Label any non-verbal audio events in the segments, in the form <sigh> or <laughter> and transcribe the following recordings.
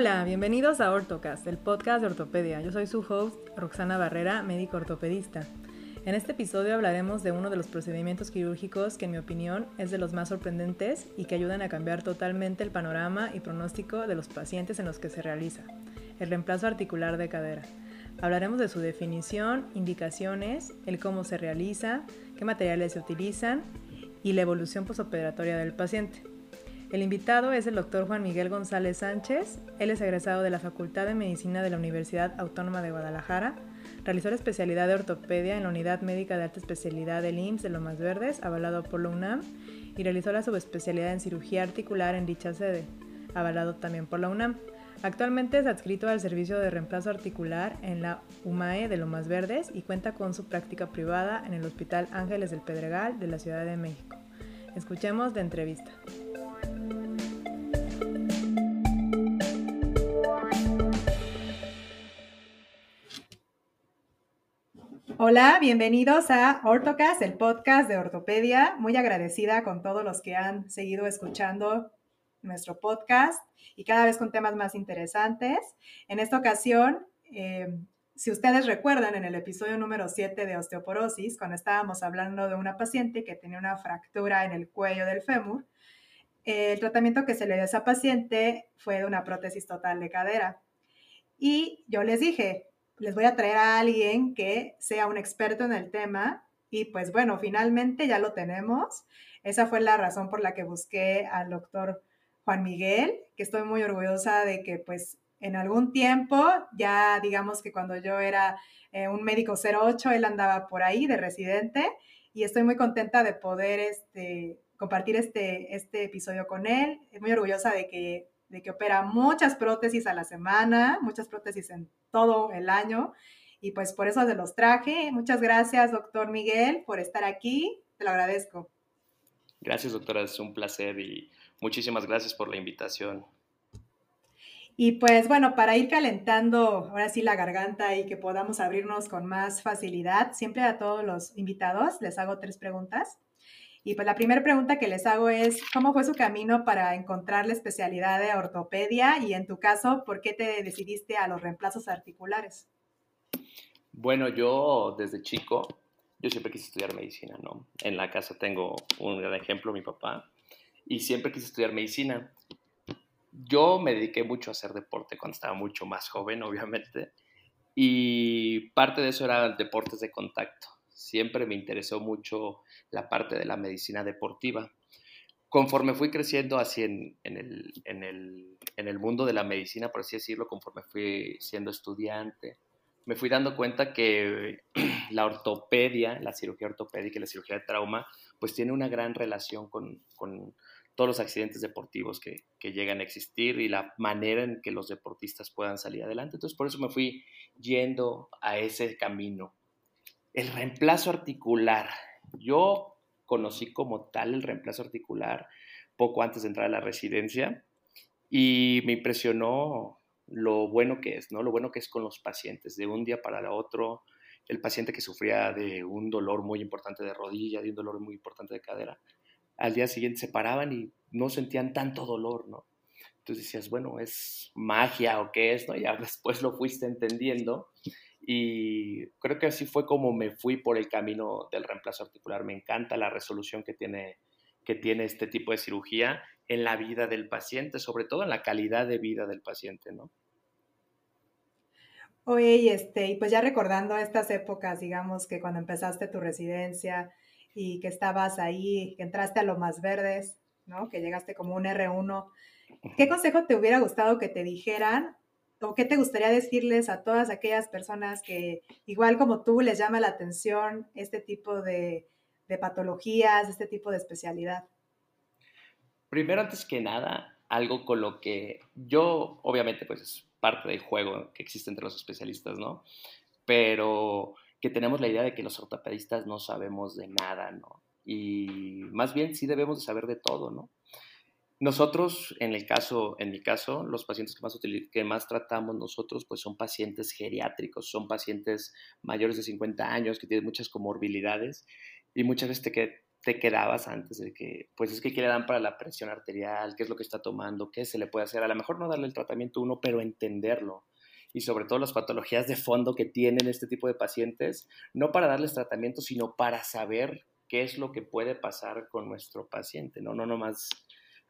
Hola, bienvenidos a Ortocast, el podcast de ortopedia. Yo soy su host, Roxana Barrera, médico ortopedista. En este episodio hablaremos de uno de los procedimientos quirúrgicos que en mi opinión es de los más sorprendentes y que ayudan a cambiar totalmente el panorama y pronóstico de los pacientes en los que se realiza, el reemplazo articular de cadera. Hablaremos de su definición, indicaciones, el cómo se realiza, qué materiales se utilizan y la evolución posoperatoria del paciente. El invitado es el doctor Juan Miguel González Sánchez. Él es egresado de la Facultad de Medicina de la Universidad Autónoma de Guadalajara Realizó la especialidad de ortopedia en la Unidad Médica de Alta Especialidad del IMSS de Lomas Verdes, avalado por la UNAM, y realizó la subespecialidad en cirugía articular en dicha sede, avalado también por la UNAM. Actualmente es adscrito al servicio de reemplazo articular en la UMAE de Lomas Verdes y cuenta con su práctica privada en el Hospital Ángeles del Pedregal de la Ciudad de México. Escuchemos de entrevista. Hola, bienvenidos a Ortocast, el podcast de ortopedia. Muy agradecida con todos los que han seguido escuchando nuestro podcast y cada vez con temas más interesantes. En esta ocasión, eh, si ustedes recuerdan en el episodio número 7 de osteoporosis, cuando estábamos hablando de una paciente que tenía una fractura en el cuello del fémur, el tratamiento que se le dio a esa paciente fue de una prótesis total de cadera. Y yo les dije, les voy a traer a alguien que sea un experto en el tema y pues bueno, finalmente ya lo tenemos. Esa fue la razón por la que busqué al doctor Juan Miguel, que estoy muy orgullosa de que pues en algún tiempo, ya digamos que cuando yo era eh, un médico 08, él andaba por ahí de residente y estoy muy contenta de poder este, compartir este, este episodio con él. Muy orgullosa de que de que opera muchas prótesis a la semana, muchas prótesis en todo el año. Y pues por eso se los traje. Muchas gracias, doctor Miguel, por estar aquí. Te lo agradezco. Gracias, doctora. Es un placer y muchísimas gracias por la invitación. Y pues bueno, para ir calentando ahora sí la garganta y que podamos abrirnos con más facilidad, siempre a todos los invitados les hago tres preguntas. Y pues la primera pregunta que les hago es, ¿cómo fue su camino para encontrar la especialidad de ortopedia? Y en tu caso, ¿por qué te decidiste a los reemplazos articulares? Bueno, yo desde chico, yo siempre quise estudiar medicina, ¿no? En la casa tengo un gran ejemplo, mi papá, y siempre quise estudiar medicina. Yo me dediqué mucho a hacer deporte cuando estaba mucho más joven, obviamente, y parte de eso era deportes de contacto siempre me interesó mucho la parte de la medicina deportiva. Conforme fui creciendo así en, el, en, el, en el mundo de la medicina, por así decirlo, conforme fui siendo estudiante, me fui dando cuenta que <clears throat> la ortopedia, la cirugía ortopédica y la cirugía de trauma, pues tiene una gran relación con, con todos los accidentes deportivos que, que, llegan a existir y la manera en que los deportistas puedan salir adelante. Entonces, por eso me fui yendo a ese camino. El reemplazo articular. Yo conocí como tal el reemplazo articular poco antes de entrar a la residencia y me impresionó lo bueno que es, ¿no? Lo bueno que es con los pacientes, de un día para el otro, el paciente que sufría de un dolor muy importante de rodilla, de un dolor muy importante de cadera, al día siguiente se paraban y no sentían tanto dolor, ¿no? Entonces decías, bueno, ¿es magia o qué es? ¿no? Ya <laughs> después lo fuiste entendiendo y creo que así fue como me fui por el camino del reemplazo articular. Me encanta la resolución que tiene, que tiene este tipo de cirugía en la vida del paciente, sobre todo en la calidad de vida del paciente, ¿no? Oye, este, y pues ya recordando estas épocas, digamos que cuando empezaste tu residencia y que estabas ahí, que entraste a lo más verdes, ¿no? Que llegaste como un R1, ¿qué consejo te hubiera gustado que te dijeran o qué te gustaría decirles a todas aquellas personas que, igual como tú, les llama la atención este tipo de, patologías, este tipo de especialidad? Primero, antes que nada, algo con lo que yo, obviamente, pues es parte del juego que existe entre los especialistas, ¿no? Pero que tenemos la idea de que los ortopedistas no sabemos de nada, ¿no? Y más bien sí debemos de saber de todo, ¿no? Nosotros, en el caso, en mi caso, los pacientes que más, que más tratamos nosotros, pues son pacientes geriátricos, son pacientes mayores de 50 años que tienen muchas comorbilidades y muchas veces te, te quedabas antes de que, pues es que qué le dan para la presión arterial, qué es lo que está tomando, qué se le puede hacer. A lo mejor no darle el tratamiento uno, pero entenderlo. Y sobre todo las patologías de fondo que tienen este tipo de pacientes, no para darles tratamiento, sino para saber qué es lo que puede pasar con nuestro paciente, ¿no? No nomás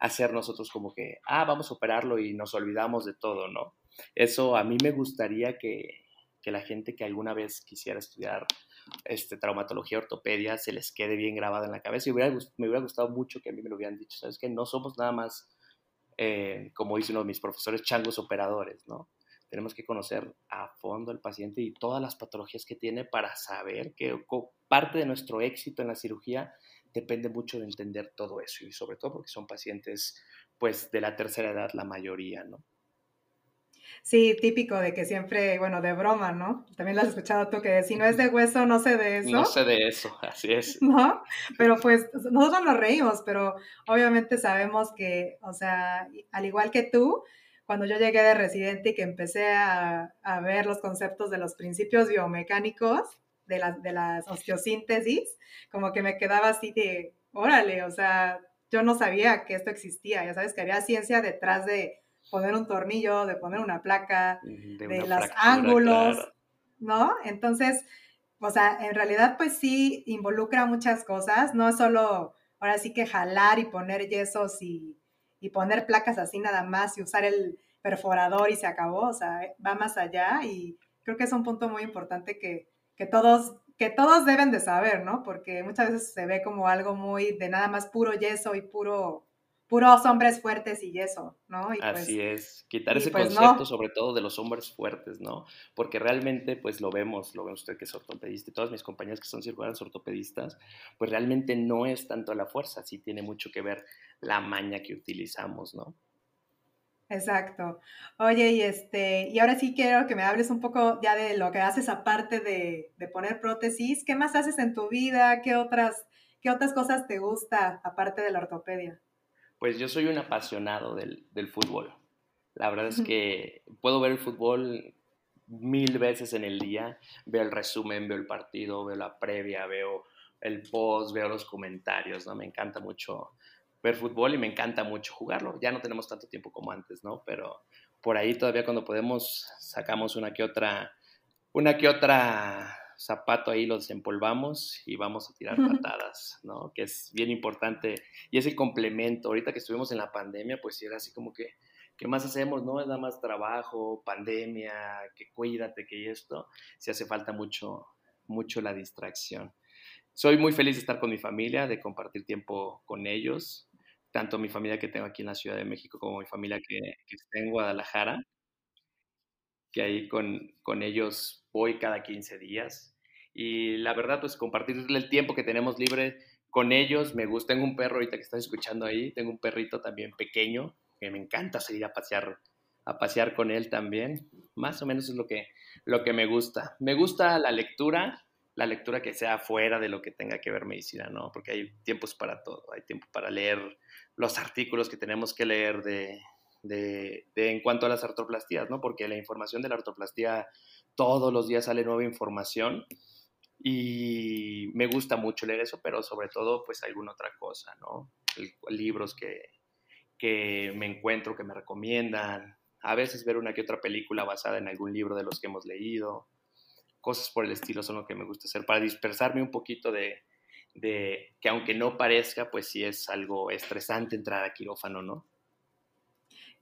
hacer nosotros como que, ah, vamos a operarlo y nos olvidamos de todo, ¿no? Eso a mí me gustaría que, que la gente que alguna vez quisiera estudiar este, traumatología, ortopedia, se les quede bien grabada en la cabeza. Y me hubiera gustado mucho que a mí me lo hubieran dicho, ¿sabes? Que no somos nada más, eh, como dice uno de mis profesores, changos operadores, ¿no? Tenemos que conocer a fondo al paciente y todas las patologías que tiene para saber que parte de nuestro éxito en la cirugía depende mucho de entender todo eso y sobre todo porque son pacientes pues de la tercera edad la mayoría, ¿no? Sí, típico de que siempre, bueno, de broma, ¿no? También lo has escuchado tú, que si no es de hueso, no sé de eso. No sé de eso, <laughs> así es. <laughs> ¿No? Pero pues nosotros nos reímos, pero obviamente sabemos que, o sea, al igual que tú, cuando yo llegué de residente y que empecé a, a ver los conceptos de los principios biomecánicos de, la, de las osteosíntesis, como que me quedaba así de, órale, o sea, yo no sabía que esto existía, ya sabes que había ciencia detrás de poner un tornillo, de poner una placa, de, los ángulos, ¿no? Entonces, o sea, en realidad pues sí involucra muchas cosas, no es solo ahora sí que jalar y poner yesos y, y poner placas así nada más y usar el perforador y se acabó, o sea, va más allá y creo que es un punto muy importante que, que todos que todos deben de saber, ¿no? Porque muchas veces se ve como algo muy de nada más puro yeso y puro puros hombres fuertes y eso, ¿no? Pues Así es, quitar ese pues concepto sobre todo de los hombres fuertes, ¿no? Porque realmente pues lo vemos, lo ve usted que es ortopedista y todas mis compañeras que son cirujanas ortopedistas, pues realmente no es tanto la fuerza, sí tiene mucho que ver la maña que utilizamos, ¿no? Exacto. Oye, y este, y ahora sí quiero que me hables un poco ya de lo que haces aparte de, de poner prótesis. ¿Qué más haces en tu vida? ¿Qué otras, qué otras cosas te gusta aparte de la ortopedia? Pues yo soy un apasionado del, fútbol. La verdad es <laughs> que puedo ver el fútbol mil veces en el día. Veo el resumen, veo el partido, veo la previa, veo el post, veo los comentarios, ¿no? Me encanta mucho ver fútbol y me encanta mucho jugarlo. Ya no tenemos tanto tiempo como antes, ¿no? Pero por ahí todavía cuando podemos sacamos una que otra, una que otra zapato ahí lo desempolvamos y vamos a tirar patadas, ¿no? Que es bien importante y es el complemento. Ahorita que estuvimos en la pandemia, pues era así como que, ¿qué más hacemos? No es nada más trabajo, pandemia, que cuídate, que esto. Si hace falta mucho, mucho la distracción. Soy muy feliz de estar con mi familia, de compartir tiempo con ellos, tanto mi familia que tengo aquí en la Ciudad de México como mi familia que, está en Guadalajara que ahí con, con, ellos voy cada 15 días y la verdad, pues compartirle el tiempo que tenemos libre con ellos, me gusta. Tengo un perro ahorita que estás escuchando ahí, tengo un perrito también pequeño, que me encanta salir a pasear, a pasear con él también. Más o menos es lo que, lo que me gusta. Me gusta la lectura, la lectura que sea fuera de lo que tenga que ver medicina, ¿no? Porque hay tiempos para todo, hay tiempo para leer los artículos que tenemos que leer de, de, de, en cuanto a las artroplastías, ¿no? Porque la información de la artroplastía, todos los días sale nueva información y me gusta mucho leer eso, pero sobre todo pues alguna otra cosa, ¿no? libros que, que me encuentro, que me recomiendan, a veces ver una que otra película basada en algún libro de los que hemos leído, cosas por el estilo son lo que me gusta hacer para dispersarme un poquito de, de que aunque no parezca, pues sí es algo estresante entrar a quirófano, ¿no?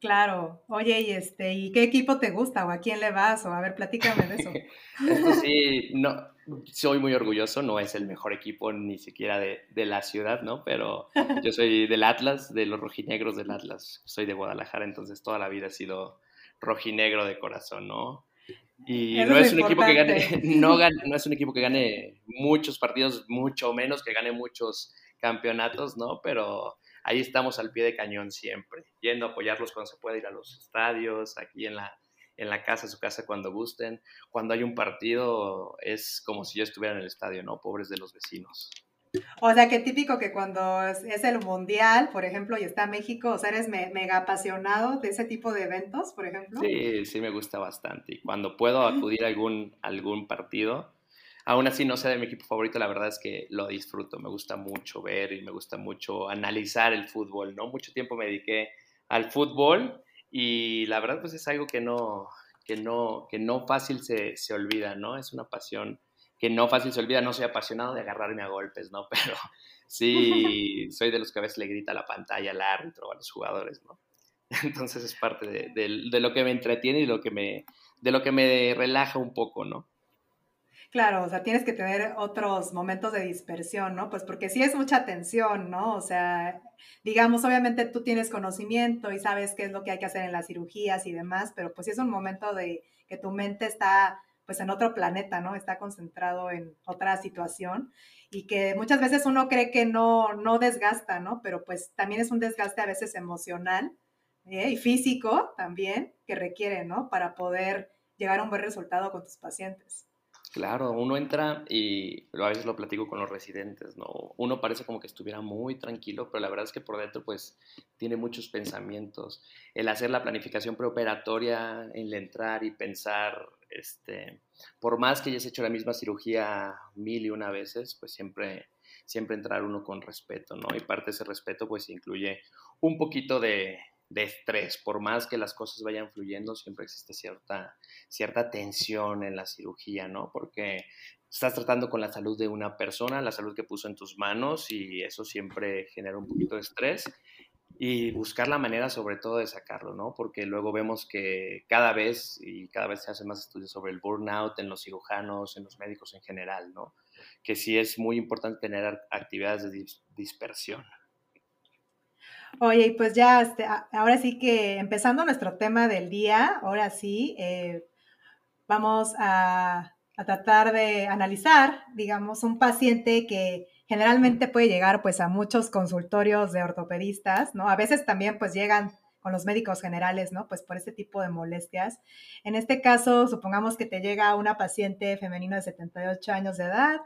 Claro. Oye, ¿y este, y qué equipo te gusta o a quién le vas? O a ver, platícame de eso. <laughs> Esto sí, no, soy muy orgulloso, no es el mejor equipo ni siquiera de, de, la ciudad, ¿no? Pero yo soy del Atlas, de los rojinegros del Atlas. Soy de Guadalajara, entonces toda la vida he sido rojinegro de corazón, ¿no? Y no es, un equipo que gane, <laughs> no, gane, no es un equipo que gane muchos partidos, mucho menos que gane muchos campeonatos, ¿no? Pero ahí estamos al pie de cañón siempre, yendo a apoyarlos cuando se puede ir a los estadios, aquí en la, en la casa, su casa cuando gusten. Cuando hay un partido es como si yo estuviera en el estadio, ¿no? Pobres de los vecinos. O sea, que típico que cuando es, el mundial, por ejemplo, y está México, o sea, eres mega apasionado de ese tipo de eventos, por ejemplo. Sí, sí me gusta bastante. Y cuando puedo acudir a algún, algún partido, aún así no sea de mi equipo favorito, la verdad es que lo disfruto, me gusta mucho ver y me gusta mucho analizar el fútbol, ¿no? Mucho tiempo me dediqué al fútbol y la verdad pues es algo que no, que no, que no fácil se, se olvida, ¿no? Es una pasión que no fácil se olvida, no soy apasionado de agarrarme a golpes, ¿no? <laughs> Pero sí <laughs> soy de los que a veces le grita a la pantalla al árbitro a los jugadores, ¿no? <laughs> Entonces es parte de, de, lo que me entretiene y lo que me, de lo que me relaja un poco, ¿no? Claro, o sea, tienes que tener otros momentos de dispersión, ¿no? Pues porque sí es mucha tensión, ¿no? O sea, digamos, obviamente tú tienes conocimiento y sabes qué es lo que hay que hacer en las cirugías y demás, pero pues sí es un momento de que tu mente está pues en otro planeta, ¿no? Está concentrado en otra situación y que muchas veces uno cree que no, no desgasta, ¿no? Pero pues también es un desgaste a veces emocional ¿eh? y físico también que requiere, ¿no? Para poder llegar a un buen resultado con tus pacientes. Claro, uno entra y a veces lo platico con los residentes, ¿no? Uno parece como que estuviera muy tranquilo, pero la verdad es que por dentro pues tiene muchos pensamientos. El hacer la planificación preoperatoria, el entrar y pensar, este, por más que hayas hecho la misma cirugía mil y una veces, pues siempre, siempre entrar uno con respeto, ¿no? Y parte de ese respeto pues incluye un poquito de, de estrés. Por más que las cosas vayan fluyendo, siempre existe cierta, cierta tensión en la cirugía, ¿no? Porque estás tratando con la salud de una persona, la salud que puso en tus manos y eso siempre genera un poquito de estrés y buscar la manera sobre todo de sacarlo, ¿no? Porque luego vemos que cada vez y cada vez se hacen más estudios sobre el burnout en los cirujanos, en los médicos en general, ¿no? Que sí es muy importante tener actividades de dispersión. Oye, pues ya, este, ahora sí que empezando nuestro tema del día, ahora sí, eh, vamos a, tratar de analizar, digamos, un paciente que generalmente puede llegar pues a muchos consultorios de ortopedistas, ¿no? A veces también pues llegan con los médicos generales, ¿no? Pues por ese tipo de molestias. En este caso, supongamos que te llega una paciente femenina de 78 años de edad,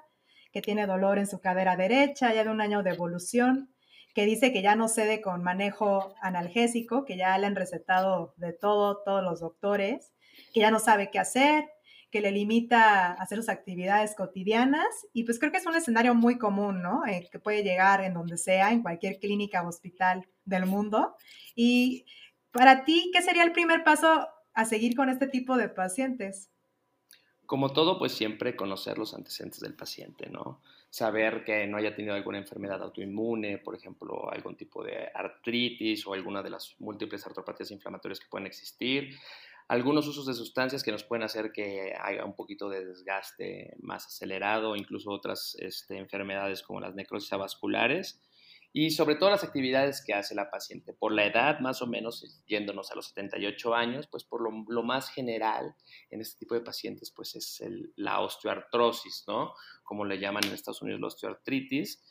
que tiene dolor en su cadera derecha, ya de un año de evolución, que dice que ya no cede con manejo analgésico, que ya le han recetado de todo, todos los doctores, que ya no sabe qué hacer, que le limita a hacer sus actividades cotidianas. Y pues creo que es un escenario muy común, ¿no? Que puede llegar en donde sea, en cualquier clínica o hospital del mundo. Y para ti, ¿qué sería el primer paso a seguir con este tipo de pacientes? Como todo, pues siempre conocer los antecedentes del paciente, ¿no? saber que no haya tenido alguna enfermedad autoinmune, por ejemplo, algún tipo de artritis o alguna de las múltiples artropatías inflamatorias que pueden existir, algunos usos de sustancias que nos pueden hacer que haya un poquito de desgaste más acelerado, incluso otras este, enfermedades como las necrosis avasculares y sobre todo las actividades que hace la paciente. Por la edad, más o menos, yéndonos a los 78 años, pues por lo, más general en este tipo de pacientes, pues es la osteoartrosis, ¿no? Como le llaman en Estados Unidos la osteoartritis,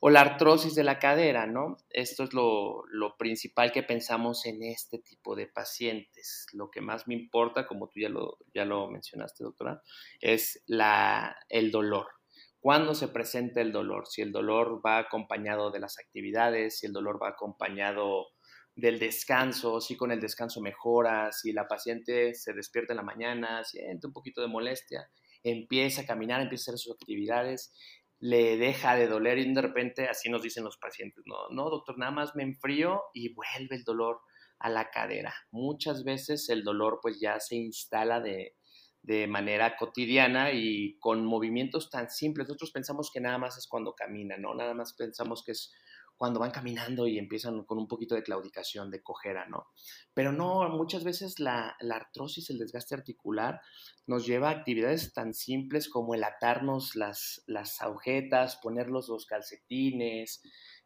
o la artrosis de la cadera, ¿no? Esto es lo, principal que pensamos en este tipo de pacientes. Lo que más me importa, como tú ya lo, ya lo mencionaste, doctora, es la, el dolor cuándo se presenta el dolor, si el dolor va acompañado de las actividades, si el dolor va acompañado del descanso, si con el descanso mejora, si la paciente se despierta en la mañana, siente un poquito de molestia, empieza a caminar, empieza a hacer sus actividades, le deja de doler y de repente así nos dicen los pacientes, no, no, doctor, nada más me enfrío y vuelve el dolor a la cadera. Muchas veces el dolor pues ya se instala de, de manera cotidiana y con movimientos tan simples. Nosotros pensamos que nada más es cuando caminan, ¿no? Nada más pensamos que es cuando van caminando y empiezan con un poquito de claudicación, de cojera, ¿no? Pero no, muchas veces la, artrosis, el desgaste articular, nos lleva a actividades tan simples como el atarnos las, las agujetas, ponerlos los calcetines,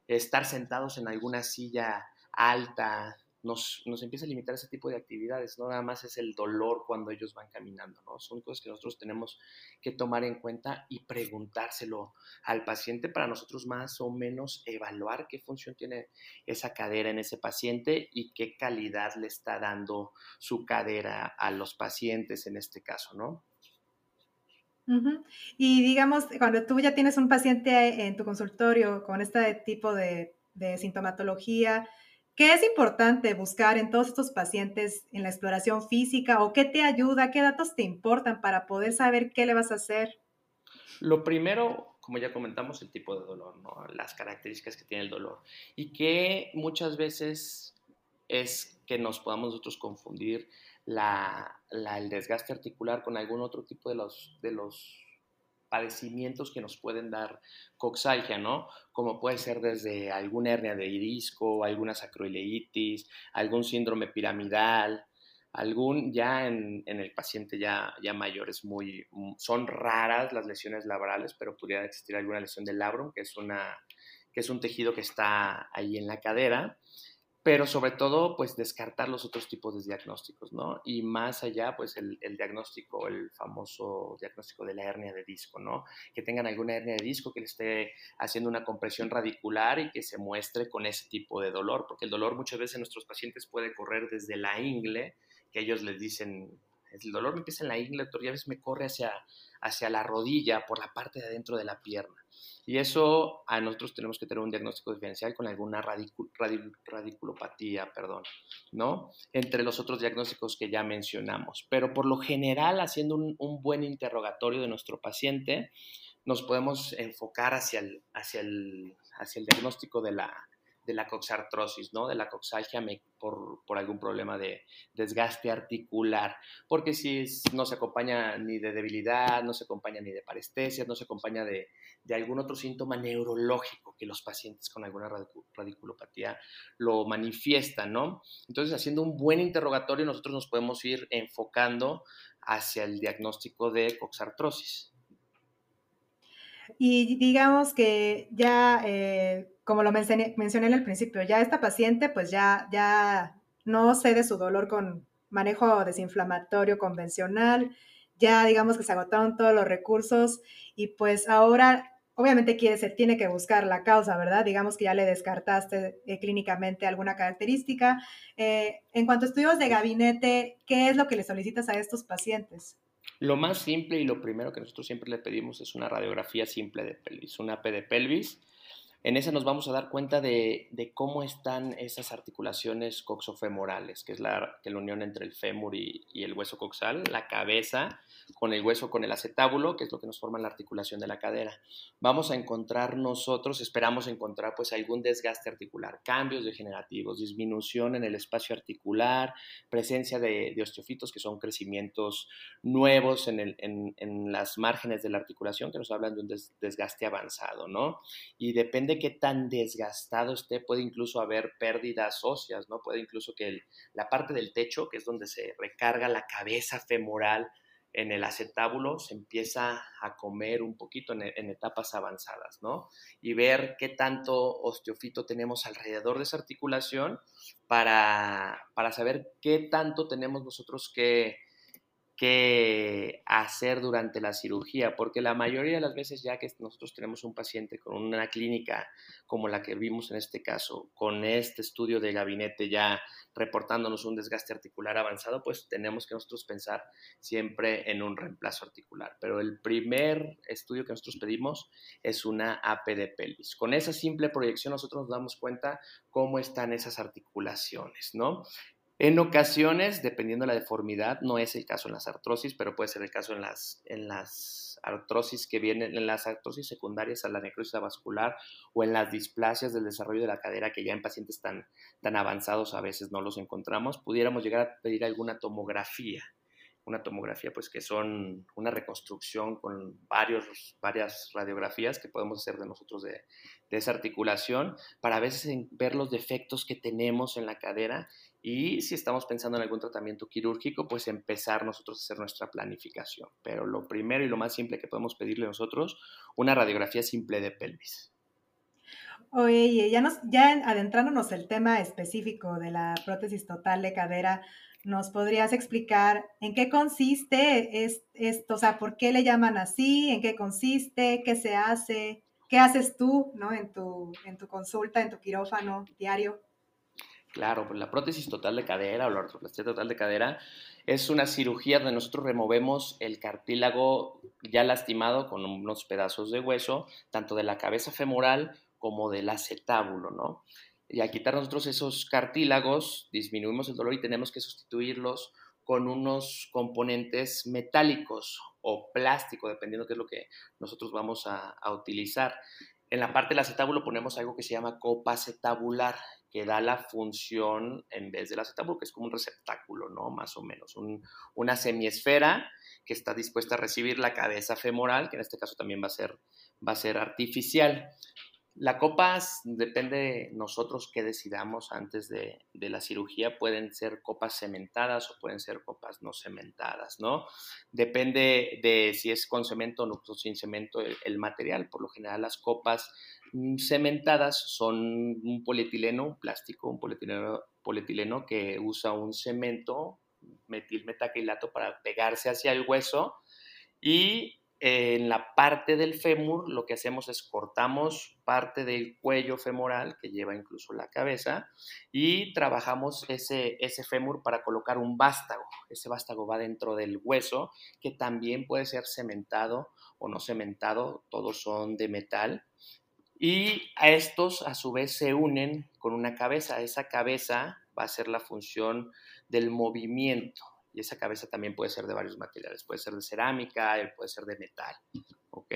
estar sentados en alguna silla alta, nos, nos, empieza a limitar ese tipo de actividades, no nada más es el dolor cuando ellos van caminando, ¿no? Son cosas que nosotros tenemos que tomar en cuenta y preguntárselo al paciente para nosotros más o menos evaluar qué función tiene esa cadera en ese paciente y qué calidad le está dando su cadera a los pacientes en este caso, ¿no? Y digamos, cuando tú ya tienes un paciente en tu consultorio con este tipo de, de sintomatología, ¿Qué es importante buscar en todos estos pacientes en la exploración física o qué te ayuda, qué datos te importan para poder saber qué le vas a hacer? Lo primero, como ya comentamos, el tipo de dolor, las características que tiene el dolor. Y que muchas veces es que nos podamos nosotros confundir la, el desgaste articular con algún otro tipo de los, de los padecimientos que nos pueden dar coxalgia, ¿no? Como puede ser desde alguna hernia de disco, alguna sacroileitis, algún síndrome piramidal, algún ya en, el paciente ya, ya mayor es muy, son raras las lesiones laborales, pero podría existir alguna lesión del labrum, que es, una, que es un tejido que está ahí en la cadera, pero sobre todo, pues descartar los otros tipos de diagnósticos, ¿no? Y más allá, pues el, el, diagnóstico, el famoso diagnóstico de la hernia de disco, ¿no? Que tengan alguna hernia de disco que le esté haciendo una compresión radicular y que se muestre con ese tipo de dolor, porque el dolor muchas veces en nuestros pacientes puede correr desde la ingle, que ellos les dicen, el dolor me empieza en la ingle, ya ves, me corre hacia, hacia la rodilla, por la parte de adentro de la pierna. Y eso a nosotros tenemos que tener un diagnóstico diferencial con alguna radiculopatía, perdón, ¿no? Entre los otros diagnósticos que ya mencionamos. Pero por lo general, haciendo un, buen interrogatorio de nuestro paciente, nos podemos enfocar hacia el, hacia el, hacia el diagnóstico de la, de la coxartrosis, ¿no? De la coxalgia por, por, algún problema de desgaste articular. Porque si no se acompaña ni de debilidad, no se acompaña ni de parestesia, no se acompaña de, de algún otro síntoma neurológico que los pacientes con alguna radiculopatía lo manifiestan, ¿no? Entonces, haciendo un buen interrogatorio, nosotros nos podemos ir enfocando hacia el diagnóstico de coxartrosis. Y digamos que ya, eh, como lo mencioné, mencioné, en el principio, ya esta paciente pues ya, ya no cede su dolor con manejo desinflamatorio convencional, ya digamos que se agotaron todos los recursos y pues ahora obviamente quiere, se tiene que buscar la causa, ¿verdad? Digamos que ya le descartaste eh, clínicamente alguna característica. Eh, en cuanto a estudios de gabinete, ¿qué es lo que le solicitas a estos pacientes? Lo más simple y lo primero que nosotros siempre le pedimos es una radiografía simple de pelvis, una P de pelvis. En esa nos vamos a dar cuenta de, cómo están esas articulaciones coxofemorales, que es la, que la unión entre el fémur y, y, el hueso coxal, la cabeza, con el hueso con el acetábulo, que es lo que nos forma la articulación de la cadera. Vamos a encontrar nosotros, esperamos encontrar pues algún desgaste articular, cambios degenerativos, disminución en el espacio articular, presencia de, osteofitos, que son crecimientos nuevos en, el, en, las márgenes de la articulación, que nos hablan de un desgaste avanzado, ¿no? Y depende qué tan desgastado esté, puede incluso haber pérdidas óseas, ¿no? Puede incluso que la parte del techo, que es donde se recarga la cabeza femoral, en el acetábulo se empieza a comer un poquito en, etapas avanzadas, ¿no? Y ver qué tanto osteofito tenemos alrededor de esa articulación para, para saber qué tanto tenemos nosotros que que hacer durante la cirugía, porque la mayoría de las veces ya que nosotros tenemos un paciente con una clínica como la que vimos en este caso, con este estudio de gabinete ya reportándonos un desgaste articular avanzado, pues tenemos que nosotros pensar siempre en un reemplazo articular. Pero el primer estudio que nosotros pedimos es una AP de pelvis. Con esa simple proyección nosotros nos damos cuenta cómo están esas articulaciones, ¿no? En ocasiones, dependiendo de la deformidad, no es el caso en las artrosis, pero puede ser el caso en las, en las artrosis que vienen, en las artrosis secundarias a la necrosis vascular o en las displasias del desarrollo de la cadera que ya en pacientes tan, tan avanzados a veces no los encontramos, pudiéramos llegar a pedir alguna tomografía una tomografía, pues que son una reconstrucción con varios, varias radiografías que podemos hacer de nosotros de, de esa articulación para a veces ver los defectos que tenemos en la cadera y si estamos pensando en algún tratamiento quirúrgico, pues empezar nosotros a hacer nuestra planificación. Pero lo primero y lo más simple que podemos pedirle nosotros, una radiografía simple de pelvis. Oye, ya, nos, ya adentrándonos el tema específico de la prótesis total de cadera, ¿nos podrías explicar en qué consiste esto? O sea, ¿por qué le llaman así? ¿En qué consiste? ¿Qué se hace? ¿Qué haces tú ¿no? en, tu, en tu consulta, en tu quirófano diario? Claro, pues la prótesis total de cadera o la ortoplastia total de cadera es una cirugía donde nosotros removemos el cartílago ya lastimado con unos pedazos de hueso, tanto de la cabeza femoral como del acetábulo, ¿no? Y al quitar nosotros esos cartílagos, disminuimos el dolor y tenemos que sustituirlos con unos componentes metálicos o plástico, dependiendo qué es lo que nosotros vamos a, a utilizar. En la parte del acetábulo ponemos algo que se llama copa acetabular, que da la función en vez del acetábulo, que es como un receptáculo, ¿no? Más o menos, un, una semiesfera que está dispuesta a recibir la cabeza femoral, que en este caso también va a ser, va a ser artificial. La copa depende de nosotros que decidamos antes de, la cirugía. Pueden ser copas cementadas o pueden ser copas no cementadas, ¿no? Depende de si es con cemento o no sin cemento el, material. Por lo general, las copas mm, cementadas son un polietileno, un plástico, un polietileno, polietileno que usa un cemento metilmetacrilato para pegarse hacia el hueso y en la parte del fémur lo que hacemos es cortamos parte del cuello femoral que lleva incluso la cabeza y trabajamos ese, ese fémur para colocar un vástago. Ese vástago va dentro del hueso que también puede ser cementado o no cementado, todos son de metal. Y a estos a su vez se unen con una cabeza. Esa cabeza va a ser la función del movimiento y esa cabeza también puede ser de varios materiales, puede ser de cerámica, puede ser de metal, ¿ok?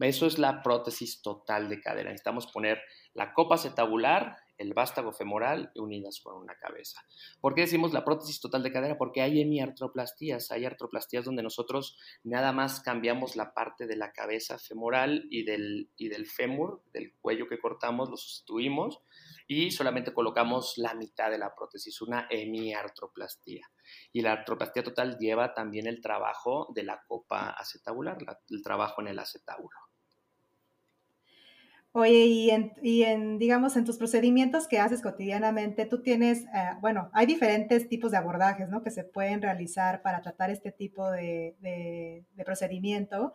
Eso es la prótesis total de cadera. Necesitamos poner la copa acetabular, el vástago femoral unidas con una cabeza. ¿Por qué decimos la prótesis total de cadera? Porque hay hemiartroplastías, hay artroplastías donde nosotros nada más cambiamos la parte de la cabeza femoral y del, y del fémur, del cuello que cortamos, lo sustituimos y solamente colocamos la mitad de la prótesis, una hemiartroplastía. Y la artroplastía total lleva también el trabajo de la copa acetabular, el trabajo en el acetábulo. Oye, y en, digamos, en tus procedimientos que haces cotidianamente, tú tienes, eh, bueno, hay diferentes tipos de abordajes, ¿no? Que se pueden realizar para tratar este tipo de procedimiento.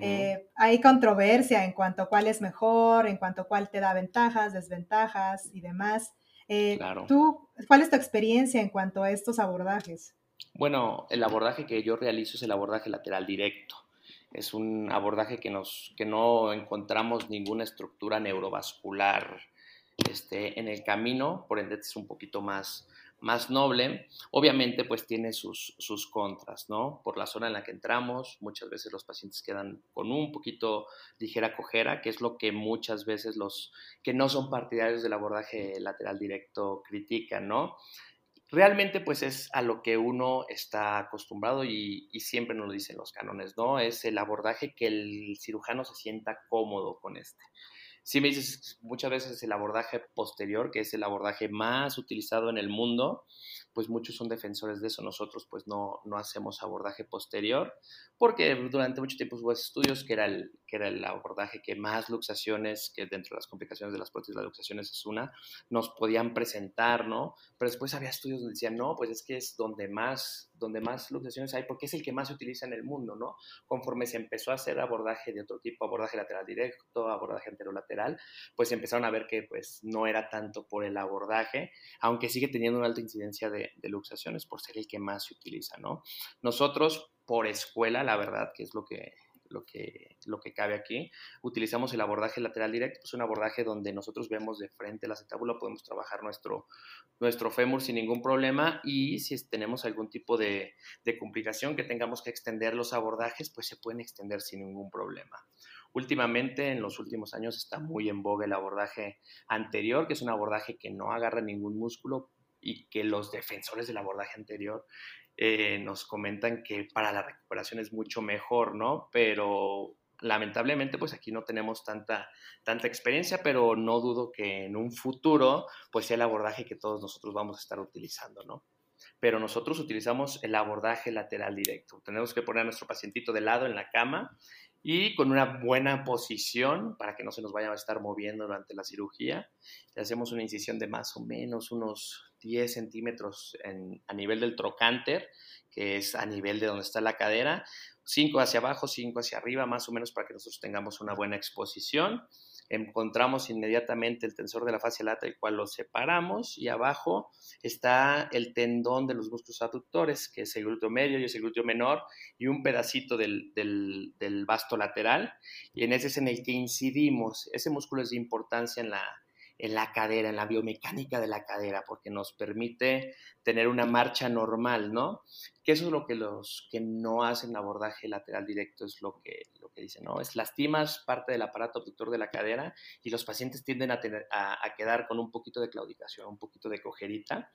Eh, hay controversia en cuanto a cuál es mejor, en cuanto a cuál te da ventajas, desventajas y demás. Eh, ¿Tú, cuál es tu experiencia en cuanto a estos abordajes? Bueno, el abordaje que yo realizo es el abordaje lateral directo. Es un abordaje que, nos, que no encontramos ninguna estructura neurovascular este, en el camino, por ende es un poquito más, más noble, obviamente pues tiene sus, sus contras, ¿no? Por la zona en la que entramos, muchas veces los pacientes quedan con un poquito ligera cojera, que es lo que muchas veces los que no son partidarios del abordaje lateral directo critican, ¿no? Realmente pues es a lo que uno está acostumbrado y, y siempre nos lo dicen los cánones, ¿no? Es el abordaje que el cirujano se sienta cómodo con este. Si me dices, muchas veces el abordaje posterior, que es el abordaje más utilizado en el mundo, pues muchos son defensores de eso. Nosotros pues no, no hacemos abordaje posterior, porque durante mucho tiempo hubo estudios que era, el, era el abordaje que más luxaciones, que dentro de las complicaciones de las prótesis, las luxaciones es una, nos podían presentar, ¿no? Pero después había estudios donde decían, no, pues es que es donde más donde más luxaciones hay, porque es el que más se utiliza en el mundo, ¿no? Conforme se empezó a hacer abordaje de otro tipo, abordaje lateral directo, abordaje anterolateral, pues empezaron a ver que pues no era tanto por el abordaje, aunque sigue teniendo una alta incidencia de, de luxaciones por ser el que más se utiliza, ¿no? Nosotros por escuela, la verdad, que es lo que lo que, lo que cabe aquí. Utilizamos el abordaje lateral directo, es un abordaje donde nosotros vemos de frente la acetábula, podemos trabajar nuestro, nuestro fémur sin ningún problema y si tenemos algún tipo de, complicación que tengamos que extender los abordajes, pues se pueden extender sin ningún problema. Últimamente, en los últimos años, está muy en boga el abordaje anterior, que es un abordaje que no agarra ningún músculo y que los defensores del abordaje anterior eh, nos comentan que para la recuperación es mucho mejor, ¿no? Pero lamentablemente pues aquí no tenemos tanta, tanta experiencia, pero no dudo que en un futuro pues sea el abordaje que todos nosotros vamos a estar utilizando, ¿no? Pero nosotros utilizamos el abordaje lateral directo. Tenemos que poner a nuestro pacientito de lado en la cama y con una buena posición para que no se nos vaya a estar moviendo durante la cirugía. Hacemos una incisión de más o menos unos 10 centímetros a nivel del trocánter, que es a nivel de donde está la cadera, 5 hacia abajo, 5 hacia arriba, más o menos para que nosotros tengamos una buena exposición encontramos inmediatamente el tensor de la fascia lata, el cual lo separamos, y abajo está el tendón de los músculos aductores, que es el glúteo medio y es el glúteo menor, y un pedacito del, del, del vasto lateral, y en ese es en el que incidimos. Ese músculo es de importancia en la, en la cadera, en la biomecánica de la cadera, porque nos permite tener una marcha normal, ¿no? Que eso es lo que los que no hacen abordaje lateral directo es lo que, que dicen, ¿no? Es lastimas parte del aparato abductor de la cadera y los pacientes tienden a, tener, a, quedar con un poquito de claudicación, un poquito de cojerita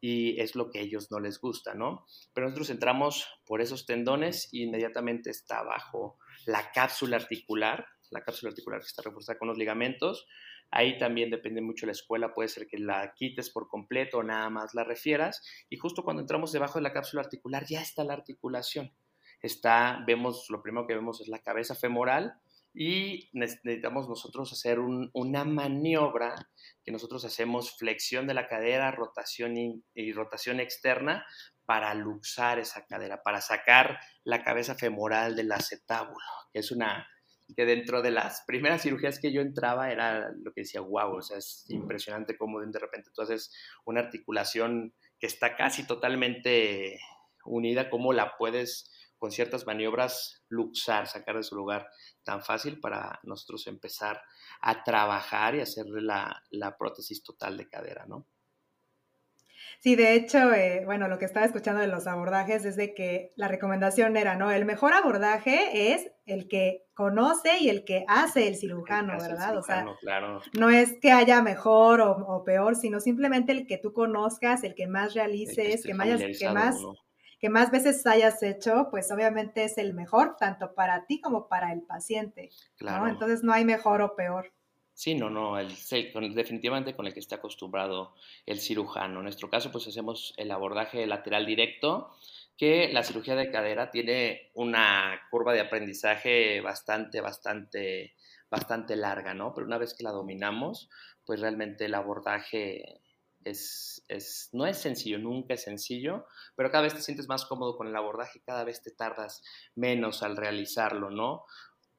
y es lo que a ellos no les gusta, ¿no? Pero nosotros entramos por esos tendones y inmediatamente está bajo la cápsula articular, la cápsula articular que está reforzada con los ligamentos, Ahí también depende mucho de la escuela, puede ser que la quites por completo o nada más la refieras. Y justo cuando entramos debajo de la cápsula articular ya está la articulación. Está, vemos, lo primero que vemos es la cabeza femoral y necesitamos nosotros hacer una maniobra que nosotros hacemos flexión de la cadera, rotación y, y rotación externa para luxar esa cadera, para sacar la cabeza femoral del acetábulo, que es una que dentro de las primeras cirugías que yo entraba era lo que decía, wow, o sea, es impresionante cómo de repente tú haces una articulación que está casi totalmente unida, cómo la puedes con ciertas maniobras luxar, sacar de su lugar tan fácil para nosotros empezar a trabajar y hacerle la, la prótesis total de cadera, ¿no? Sí, de hecho, eh, bueno, lo que estaba escuchando de los abordajes es de que la recomendación era, ¿no? El mejor abordaje es el que conoce y el que hace el cirujano, ¿verdad? o sea, no es que haya mejor o, peor, sino simplemente el que tú conozcas, el que más realices, que, más, que, más, que más veces hayas hecho, pues obviamente es el mejor, tanto para ti como para el paciente, ¿no? Entonces no hay mejor o peor. Sí, no, no, el, definitivamente con el que está acostumbrado el cirujano. En nuestro caso, pues hacemos el abordaje lateral directo, que la cirugía de cadera tiene una curva de aprendizaje bastante, bastante, bastante larga, ¿no? Pero una vez que la dominamos, pues realmente el abordaje es, es, no es sencillo, nunca es sencillo, pero cada vez te sientes más cómodo con el abordaje, cada vez te tardas menos al realizarlo, ¿no?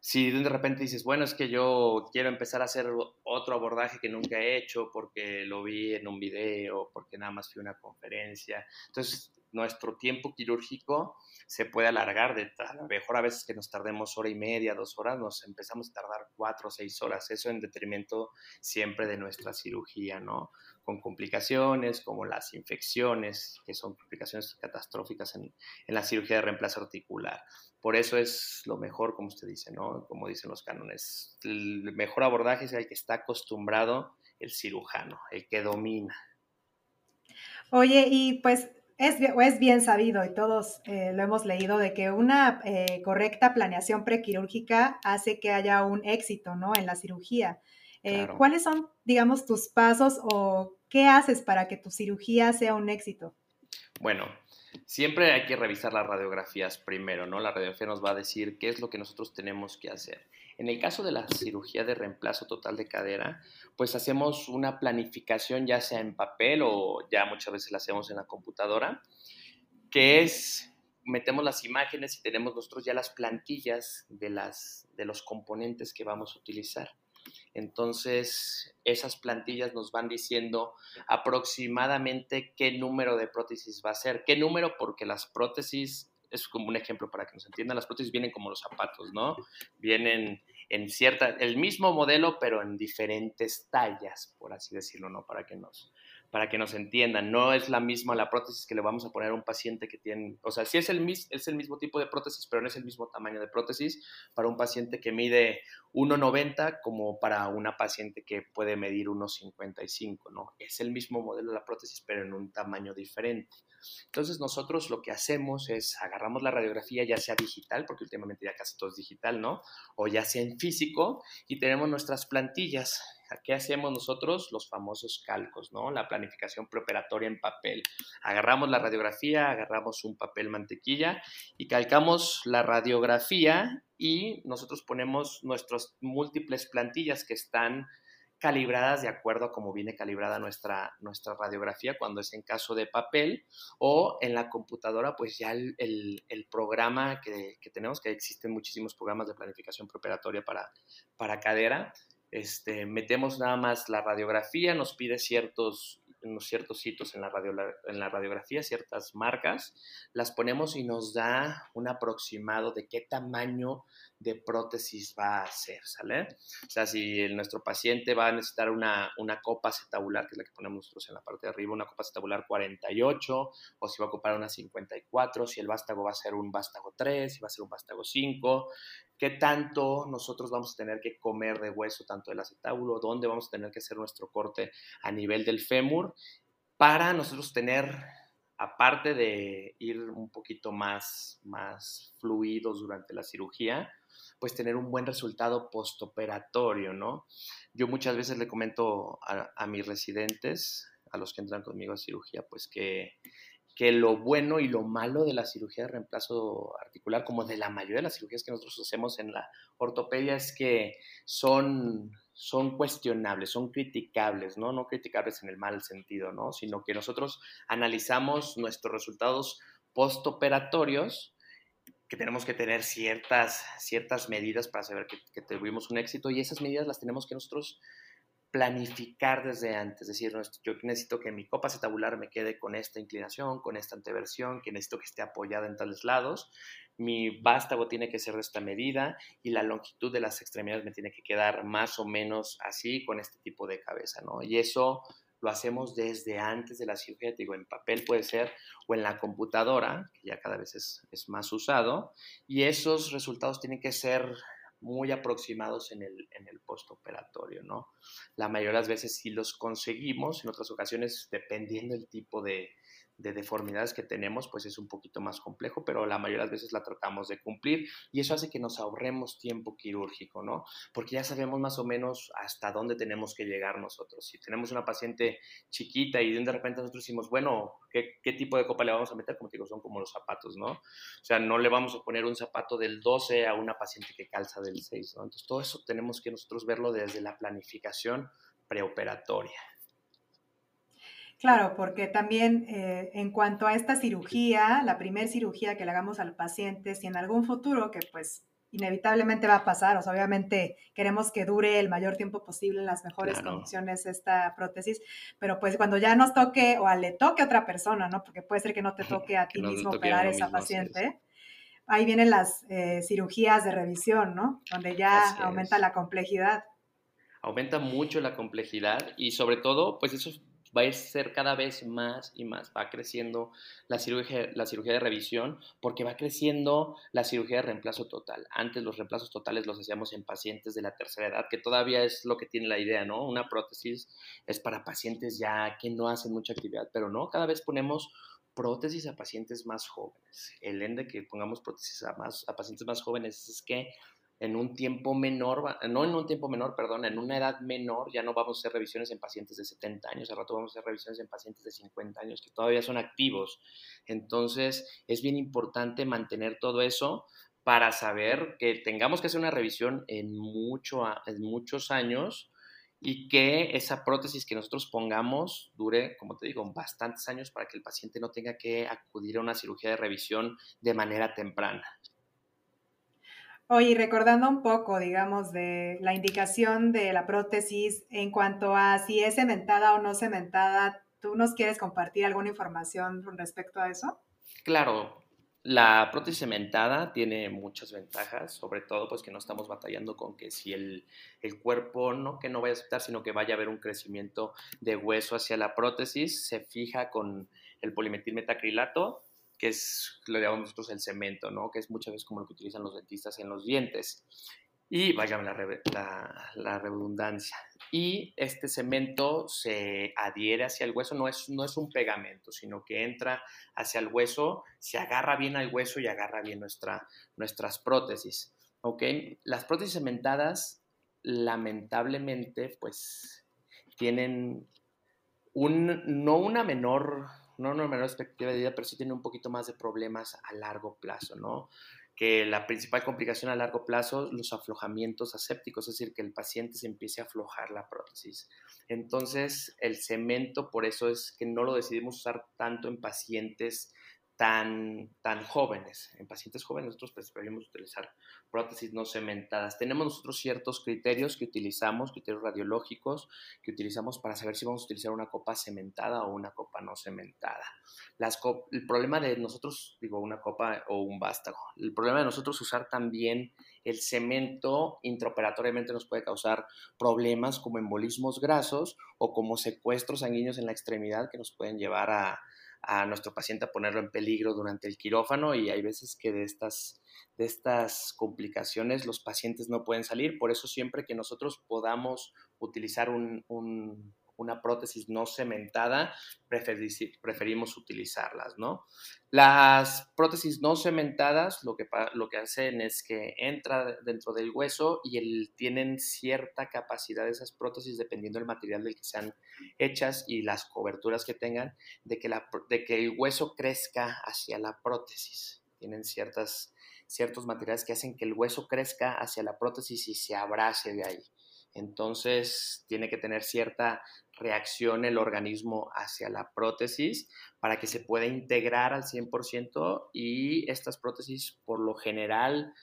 si de repente dices, bueno, es que yo quiero empezar a hacer otro abordaje que nunca he hecho porque lo vi en un video, porque nada más fui a una conferencia, entonces nuestro tiempo quirúrgico se puede alargar de a lo mejor a veces que nos tardemos hora y media, dos horas, nos empezamos a tardar cuatro o seis horas, eso en detrimento siempre de nuestra cirugía, ¿no? Con complicaciones como las infecciones, que son complicaciones catastróficas en, en la cirugía de reemplazo articular. Por eso es lo mejor, como usted dice, ¿no? Como dicen los cánones. El mejor abordaje es el que está acostumbrado el cirujano, el que domina. Oye, y pues es, es bien sabido y todos eh, lo hemos leído de que una eh, correcta planeación prequirúrgica hace que haya un éxito, ¿no? En la cirugía. Eh, ¿Cuáles son, digamos, tus pasos o qué haces para que tu cirugía sea un éxito? Bueno, siempre hay que revisar las radiografías primero, ¿no? La radiografía nos va a decir qué es lo que nosotros tenemos que hacer. En el caso de la cirugía de reemplazo total de cadera, pues hacemos una planificación ya sea en papel o ya muchas veces la hacemos en la computadora, que es metemos las imágenes y tenemos nosotros ya las plantillas de, las, de los componentes que vamos a utilizar. Entonces, esas plantillas nos van diciendo aproximadamente qué número de prótesis va a ser. ¿Qué número? Porque las prótesis, es como un ejemplo para que nos entiendan, las prótesis vienen como los zapatos, ¿no? Vienen en cierta, el mismo modelo, pero en diferentes tallas, por así decirlo, ¿no? Para que nos, para que nos entiendan. No es la misma la prótesis que le vamos a poner a un paciente que tiene, o sea, sí es el, es el mismo tipo de prótesis, pero no es el mismo tamaño de prótesis para un paciente que mide 1,90 como para una paciente que puede medir 1,55, ¿no? Es el mismo modelo de la prótesis, pero en un tamaño diferente. Entonces nosotros lo que hacemos es agarramos la radiografía ya sea digital, porque últimamente ya casi todo es digital, ¿no? O ya sea en físico y tenemos nuestras plantillas. ¿Qué hacemos nosotros? Los famosos calcos, ¿no? La planificación preoperatoria en papel. Agarramos la radiografía, agarramos un papel mantequilla y calcamos la radiografía y nosotros ponemos nuestras múltiples plantillas que están calibradas de acuerdo a cómo viene calibrada nuestra, nuestra radiografía cuando es en caso de papel o en la computadora, pues ya el, el, programa que, que, tenemos, que existen muchísimos programas de planificación preparatoria para, para cadera, este, metemos nada más la radiografía, nos pide ciertos unos ciertos sitios en la, radio, en la radiografía, ciertas marcas, las ponemos y nos da un aproximado de qué tamaño de prótesis va a ser, ¿sale? O sea, si nuestro paciente va a necesitar una, una copa acetabular, que es la que ponemos nosotros en la parte de arriba, una copa acetabular 48, o si va a ocupar una 54, si el vástago va a ser un vástago 3, si va a ser un vástago 5, qué tanto nosotros vamos a tener que comer de hueso, tanto del acetábulo, dónde vamos a tener que hacer nuestro corte a nivel del fémur, para nosotros tener aparte de ir un poquito más, más fluidos durante la cirugía, pues tener un buen resultado postoperatorio, ¿no? Yo muchas veces le comento a, mis residentes, a los que entran conmigo a cirugía, pues que, que lo bueno y lo malo de la cirugía de reemplazo articular, como de la mayoría de las cirugías que nosotros hacemos en la ortopedia, es que son, son cuestionables, son criticables, ¿no? No criticables en el mal sentido, ¿no? Sino que nosotros analizamos nuestros resultados postoperatorios que tenemos que tener ciertas, ciertas medidas para saber que, que, tuvimos un éxito y esas medidas las tenemos que nosotros planificar desde antes, es decir, yo necesito que mi copa acetabular me quede con esta inclinación, con esta anteversión, que necesito que esté apoyada en tales lados, mi vástago tiene que ser de esta medida y la longitud de las extremidades me tiene que quedar más o menos así con este tipo de cabeza, ¿no? Y eso lo hacemos desde antes de la cirugía, digo, en papel puede ser, o en la computadora, que ya cada vez es más usado, y esos resultados tienen que ser muy aproximados en el, en el postoperatorio, ¿no? La mayoría de las veces sí los conseguimos, en otras ocasiones, dependiendo del tipo de, de deformidades que tenemos, pues es un poquito más complejo, pero la mayoría de las veces la tratamos de cumplir y eso hace que nos ahorremos tiempo quirúrgico, ¿no? Porque ya sabemos más o menos hasta dónde tenemos que llegar nosotros. Si tenemos una paciente chiquita y de repente nosotros decimos, bueno, ¿qué, qué tipo de copa le vamos a meter? Como te digo, son como los zapatos, ¿no? O sea, no le vamos a poner un zapato del 12 a una paciente que calza del 6, ¿no? Entonces, todo eso tenemos que nosotros verlo desde la planificación preoperatoria. Claro, porque también eh, en cuanto a esta cirugía, la primera cirugía que le hagamos al paciente, si en algún futuro, que pues inevitablemente va a pasar, o sea, obviamente queremos que dure el mayor tiempo posible en las mejores condiciones esta prótesis, pero pues cuando ya nos toque o le toque a otra persona, ¿no? Porque puede ser que no te <laughs> toque a ti mismo operar a esa paciente. Ahí vienen las eh, cirugías de revisión, ¿no? Donde ya aumenta la complejidad. Aumenta mucho la complejidad y sobre todo, pues eso va a ser cada vez más y más, va creciendo la cirugía, la cirugía de revisión porque va creciendo la cirugía de reemplazo total. Antes los reemplazos totales los hacíamos en pacientes de la tercera edad, que todavía es lo que tiene la idea, ¿no? Una prótesis es para pacientes ya que no hacen mucha actividad, pero no, cada vez ponemos prótesis a pacientes más jóvenes. El ende que pongamos prótesis a, más, a pacientes más jóvenes es que en un tiempo menor, no en un tiempo menor, perdón, en una edad menor, ya no vamos a hacer revisiones en pacientes de 70 años, al rato vamos a hacer revisiones en pacientes de 50 años que todavía son activos. Entonces, es bien importante mantener todo eso para saber que tengamos que hacer una revisión en, mucho, en muchos años y que esa prótesis que nosotros pongamos dure, como te digo, bastantes años para que el paciente no tenga que acudir a una cirugía de revisión de manera temprana. Oye, recordando un poco, digamos, de la indicación de la prótesis en cuanto a si es cementada o no cementada, ¿tú nos quieres compartir alguna información respecto a eso? Claro, la prótesis cementada tiene muchas ventajas, sobre todo pues que no estamos batallando con que si el, el, cuerpo no que no vaya a aceptar, sino que vaya a haber un crecimiento de hueso hacia la prótesis, se fija con el polimetilmetacrilato que es lo llamamos nosotros el cemento, ¿no? Que es muchas veces como lo que utilizan los dentistas en los dientes. Y vaya la, la, redundancia. Y este cemento se adhiere hacia el hueso, no es, no es un pegamento, sino que entra hacia el hueso, se agarra bien al hueso y agarra bien nuestra, nuestras prótesis. ¿Ok? Las prótesis cementadas, lamentablemente, pues tienen un, no una menor no una menor expectativa de vida, pero sí tiene un poquito más de problemas a largo plazo, ¿no? Que la principal complicación a largo plazo, los aflojamientos asépticos, es decir, que el paciente se empiece a aflojar la prótesis. Entonces, el cemento, por eso es que no lo decidimos usar tanto en pacientes tan, tan jóvenes. En pacientes jóvenes nosotros preferimos utilizar prótesis no cementadas. Tenemos nosotros ciertos criterios que utilizamos, criterios radiológicos que utilizamos para saber si vamos a utilizar una copa cementada o una copa no cementada. El problema de nosotros, digo, una copa o un vástago, el problema de nosotros usar también el cemento intraoperatoriamente nos puede causar problemas como embolismos grasos o como secuestros sanguíneos en la extremidad que nos pueden llevar a a nuestro paciente a ponerlo en peligro durante el quirófano y hay veces que de estas, de estas complicaciones los pacientes no pueden salir. Por eso siempre que nosotros podamos utilizar un, una prótesis no cementada, preferimos utilizarlas, ¿no? Las prótesis no cementadas lo que, hacen es que entra dentro del hueso y tienen cierta capacidad esas prótesis, dependiendo del material del que sean hechas y las coberturas que tengan, de que, de que el hueso crezca hacia la prótesis. Tienen ciertas, ciertos materiales que hacen que el hueso crezca hacia la prótesis y se abrace de ahí. Entonces, tiene que tener cierta reacción el organismo hacia la prótesis para que se pueda integrar al 100% y estas prótesis por lo general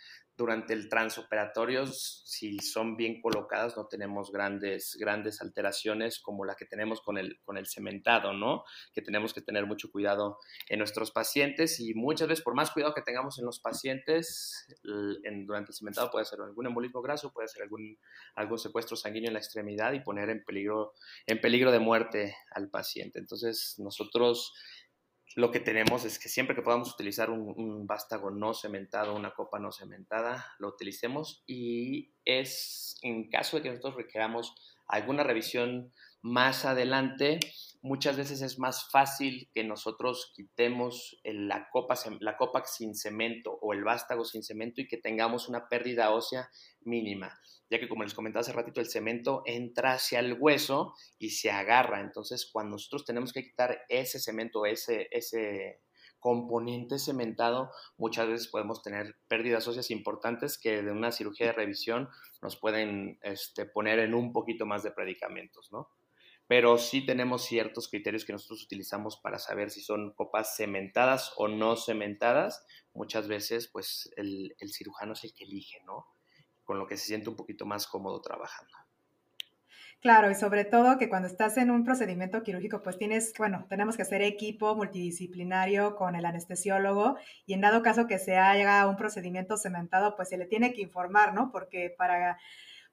durante el transoperatorio, si son bien colocadas, no tenemos grandes, grandes alteraciones como la que tenemos con el, con el cementado, ¿no? Que tenemos que tener mucho cuidado en nuestros pacientes y muchas veces, por más cuidado que tengamos en los pacientes, en, durante el cementado puede ser algún embolismo graso, puede ser algún, algún secuestro sanguíneo en la extremidad y poner en peligro, en peligro de muerte al paciente. Entonces, nosotros lo que tenemos es que siempre que podamos utilizar un, vástago no cementado, una copa no cementada, lo utilicemos y es en caso de que nosotros requeramos alguna revisión más adelante, muchas veces es más fácil que nosotros quitemos la copa, la copa sin cemento o el vástago sin cemento y que tengamos una pérdida ósea mínima ya que como les comentaba hace ratito, el cemento entra hacia el hueso y se agarra. Entonces, cuando nosotros tenemos que quitar ese cemento, ese, ese componente cementado, muchas veces podemos tener pérdidas óseas importantes que de una cirugía de revisión nos pueden este, poner en un poquito más de predicamentos, ¿no? Pero sí tenemos ciertos criterios que nosotros utilizamos para saber si son copas cementadas o no cementadas. Muchas veces, pues, el, cirujano es el que elige, ¿no? con lo que se siente un poquito más cómodo trabajando. Claro, y sobre todo que cuando estás en un procedimiento quirúrgico, pues tienes, bueno, tenemos que hacer equipo multidisciplinario con el anestesiólogo y en dado caso que se haga un procedimiento cementado, pues se le tiene que informar, ¿no? Porque para,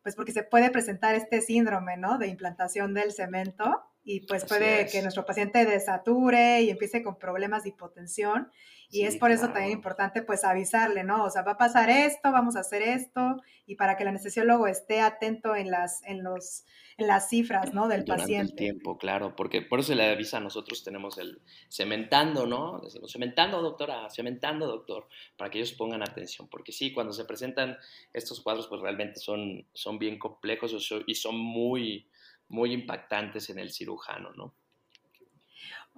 pues porque se puede presentar este síndrome, ¿no? De implantación del cemento y pues puede que nuestro paciente desature y empiece con problemas de hipotensión y es por eso también importante pues avisarle, ¿no? O sea, va a pasar esto, vamos a hacer esto, y para que el anestesiólogo esté atento en las, en los, en las cifras, ¿no? Del Durante paciente. el tiempo, claro, porque por eso le avisa, nosotros tenemos el cementando, ¿no? Decimos, cementando, doctora, cementando, doctor, para que ellos pongan atención, porque sí, cuando se presentan estos cuadros, pues realmente son, son bien complejos y son muy, muy impactantes en el cirujano, ¿no?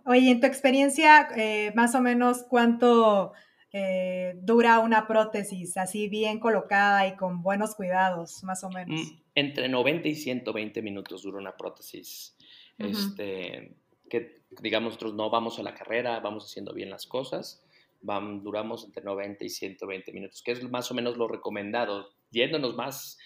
Oye, en tu experiencia, eh, más o menos cuánto eh, dura una prótesis así bien colocada y con buenos cuidados, más o menos. Mm, entre 90 y 120 minutos dura una prótesis. Este, que digamos nosotros no vamos a la carrera, vamos haciendo bien las cosas, vamos, duramos entre 90 y 120 minutos, que es más o menos lo recomendado. Yéndonos más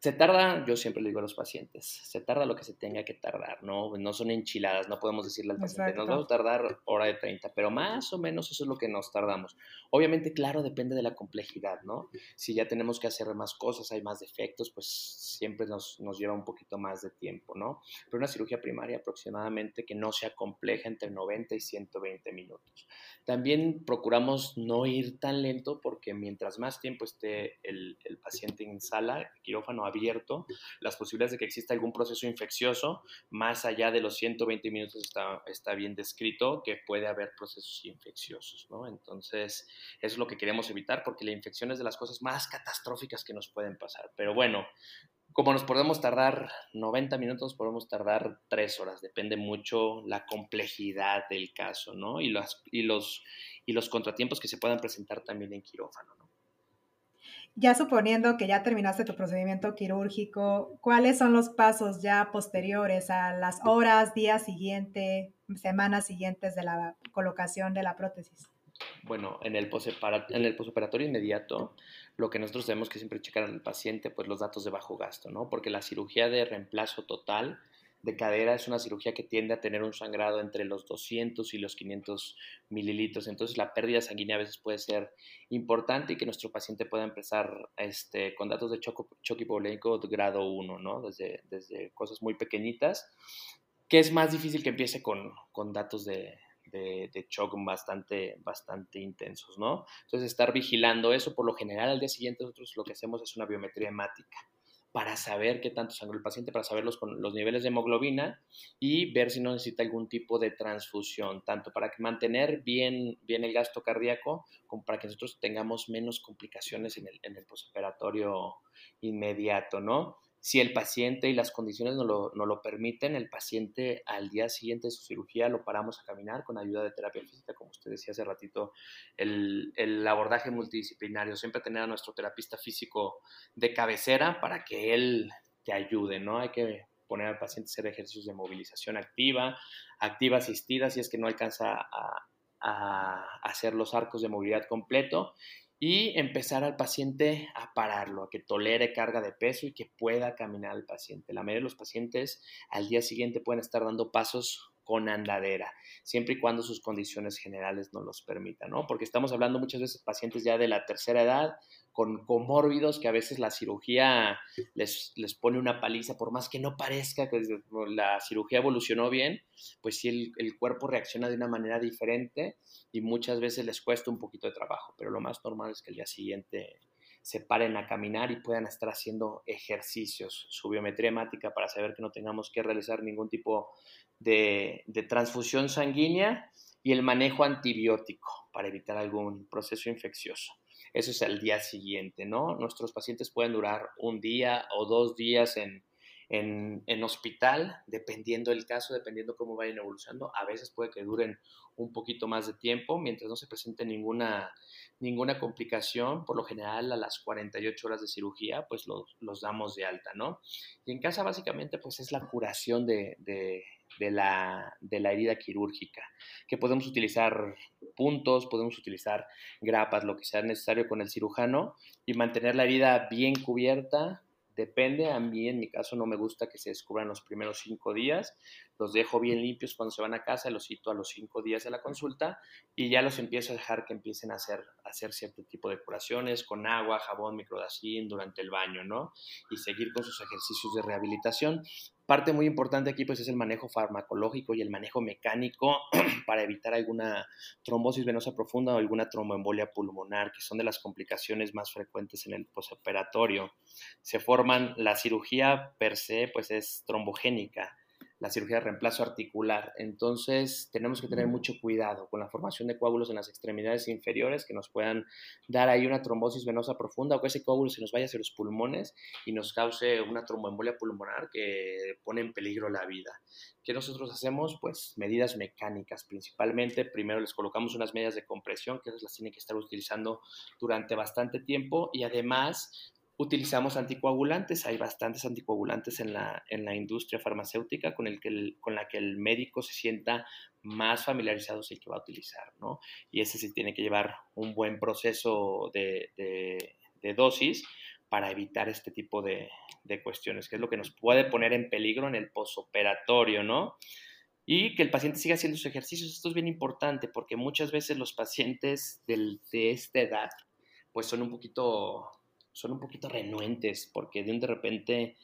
se tarda, yo siempre le digo a los pacientes, se tarda lo que se tenga que tardar, ¿no? No son enchiladas, no podemos decirle al paciente, nos vamos a tardar hora de 30, pero más o menos eso es lo que nos tardamos. Obviamente, claro, depende de la complejidad, ¿no? Si ya tenemos que hacer más cosas, hay más defectos, pues siempre nos, nos lleva un poquito más de tiempo, ¿no? Pero una cirugía primaria aproximadamente que no sea compleja entre 90 y 120 minutos. También procuramos no ir tan lento porque mientras más tiempo esté el, el paciente en sala, quirófano abierto, las posibilidades de que exista algún proceso infeccioso, más allá de los 120 minutos está, está bien descrito que puede haber procesos infecciosos, ¿no? Entonces, eso es lo que queremos evitar porque la infección es de las cosas más catastróficas que nos pueden pasar. Pero bueno, como nos podemos tardar 90 minutos, podemos tardar 3 horas. Depende mucho la complejidad del caso, ¿no? Y, los, y, los, y los contratiempos que se puedan presentar también en quirófano, ¿no? Ya suponiendo que ya terminaste tu procedimiento quirúrgico, ¿cuáles son los pasos ya posteriores a las horas, días siguiente, semanas siguientes de la colocación de la prótesis? Bueno, en el, en posoperatorio inmediato, lo que nosotros tenemos que siempre checar al paciente, pues los datos de bajo gasto, ¿no? Porque la cirugía de reemplazo total de cadera es una cirugía que tiende a tener un sangrado entre los 200 y los 500 mililitros. Entonces la pérdida sanguínea a veces puede ser importante y que nuestro paciente pueda empezar este, con datos de choque, hipovolémico de grado 1, ¿no? Desde, desde cosas muy pequeñitas, que es más difícil que empiece con, con datos de, de, de, bastante, bastante intensos, ¿no? Entonces, estar vigilando eso, por lo general, al día siguiente nosotros lo que hacemos es una biometría hemática para saber qué tanto sangró el paciente, para saber los, los niveles de hemoglobina y ver si no necesita algún tipo de transfusión, tanto para mantener bien, bien el gasto cardíaco como para que nosotros tengamos menos complicaciones en el, en el posoperatorio inmediato, ¿no? Si el paciente y las condiciones no lo, no lo, permiten, el paciente al día siguiente de su cirugía lo paramos a caminar con ayuda de terapia física, como usted decía hace ratito, el, el abordaje multidisciplinario, siempre tener a nuestro terapista físico de cabecera para que él te ayude, ¿no? Hay que poner al paciente a hacer ejercicios de movilización activa, activa asistida, si es que no alcanza a, a hacer los arcos de movilidad completo y empezar al paciente a pararlo, a que tolere carga de peso y que pueda caminar al paciente. La mayoría de los pacientes al día siguiente pueden estar dando pasos con andadera, siempre y cuando sus condiciones generales no los permitan, ¿no? Porque estamos hablando muchas veces de pacientes ya de la tercera edad, con comórbidos, que a veces la cirugía les, les pone una paliza, por más que no parezca que la cirugía evolucionó bien, pues sí el, el cuerpo reacciona de una manera diferente y muchas veces les cuesta un poquito de trabajo, pero lo más normal es que el día siguiente se paren a caminar y puedan estar haciendo ejercicios, su biometría hemática para saber que no tengamos que realizar ningún tipo de, de transfusión sanguínea y el manejo antibiótico para evitar algún proceso infeccioso. Eso es el día siguiente, ¿no? Nuestros pacientes pueden durar un día o dos días en, en, hospital, dependiendo del caso, dependiendo cómo vayan evolucionando. A veces puede que duren un poquito más de tiempo, mientras no se presente ninguna, ninguna complicación. Por lo general, a las 48 horas de cirugía, pues los, los damos de alta, ¿no? Y en casa, básicamente, pues es la curación de, de, de, la, de la herida quirúrgica, que podemos utilizar puntos, podemos utilizar grapas, lo que sea necesario con el cirujano y mantener la herida bien cubierta, Depende, a mí en mi caso no me gusta que se descubran los primeros cinco días, los dejo bien limpios cuando se van a casa, los cito a los cinco días de la consulta y ya los empiezo a dejar que empiecen a hacer, hacer cierto tipo de curaciones con agua, jabón, microdacin durante el baño, ¿no? Y seguir con sus ejercicios de rehabilitación. Parte muy importante aquí pues es el manejo farmacológico y el manejo mecánico <clears throat> para evitar alguna trombosis venosa profunda o alguna tromboembolia pulmonar, que son de las complicaciones más frecuentes en el posoperatorio. Se forman, la cirugía per se pues es trombogénica, la cirugía de reemplazo articular. Entonces, tenemos que tener mucho cuidado con la formación de coágulos en las extremidades inferiores que nos puedan dar ahí una trombosis venosa profunda o que ese coágulo se nos vaya hacia los pulmones y nos cause una tromboembolia pulmonar que pone en peligro la vida. ¿Qué nosotros hacemos? Pues medidas mecánicas principalmente. Primero les colocamos unas medias de compresión que las tienen que estar utilizando durante bastante tiempo y además utilizamos anticoagulantes. Hay bastantes anticoagulantes en la, en la industria farmacéutica con, el que con la que el médico se sienta más familiarizado es el que va a utilizar, ¿no? Y ese sí tiene que llevar un buen proceso de, de, dosis para evitar este tipo de, de, cuestiones, que es lo que nos puede poner en peligro en el posoperatorio, ¿no? Y que el paciente siga haciendo sus ejercicios. Esto es bien importante porque muchas veces los pacientes del, de esta edad pues son un poquito son un poquito renuentes porque de un de repente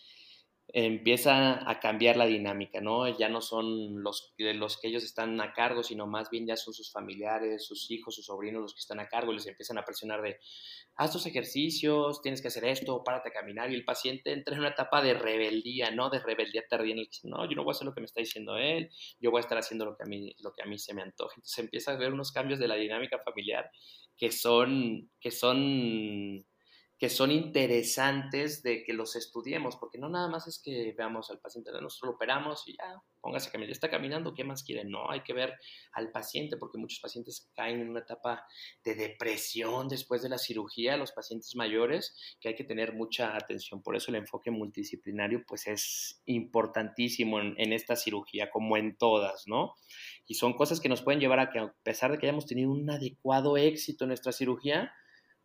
empieza a cambiar la dinámica, ¿no? Ya no son los, los que ellos están a cargo, sino más bien ya son sus familiares, sus hijos, sus sobrinos los que están a cargo y les empiezan a presionar de, haz tus ejercicios, tienes que hacer esto, párate a caminar y el paciente entra en una etapa de rebeldía, ¿no? De rebeldía tardía en el que no, yo no voy a hacer lo que me está diciendo él, yo voy a estar haciendo lo que a mí, lo que a mí se me antoja. Entonces empieza a ver unos cambios de la dinámica familiar que son, que son que son interesantes de que los estudiemos, porque no nada más es que veamos al paciente, nosotros lo operamos y ya, póngase a caminar, está caminando, ¿qué más quiere? No, hay que ver al paciente, porque muchos pacientes caen en una etapa de depresión después de la cirugía, los pacientes mayores, que hay que tener mucha atención, por eso el enfoque multidisciplinario pues es importantísimo en, en esta cirugía, como en todas, ¿no? Y son cosas que nos pueden llevar a que a pesar de que hayamos tenido un adecuado éxito en nuestra cirugía,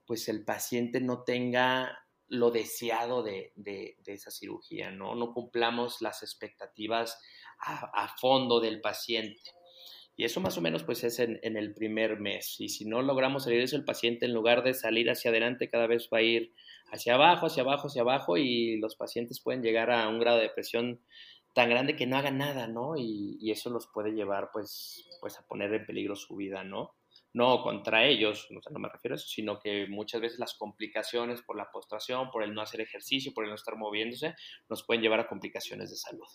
pues el paciente no tenga lo deseado de, esa cirugía, ¿no? No cumplamos las expectativas a, fondo del paciente. Y eso más o menos pues es en, el primer mes. Y si no logramos salir de eso, el paciente en lugar de salir hacia adelante cada vez va a ir hacia abajo, hacia abajo, hacia abajo y los pacientes pueden llegar a un grado de depresión tan grande que no hagan nada, ¿no? Y, y eso los puede llevar pues, pues a poner en peligro su vida, ¿no? No contra ellos, no me refiero a eso, sino que muchas veces las complicaciones por la postración, por el no hacer ejercicio, por el no estar moviéndose, nos pueden llevar a complicaciones de salud.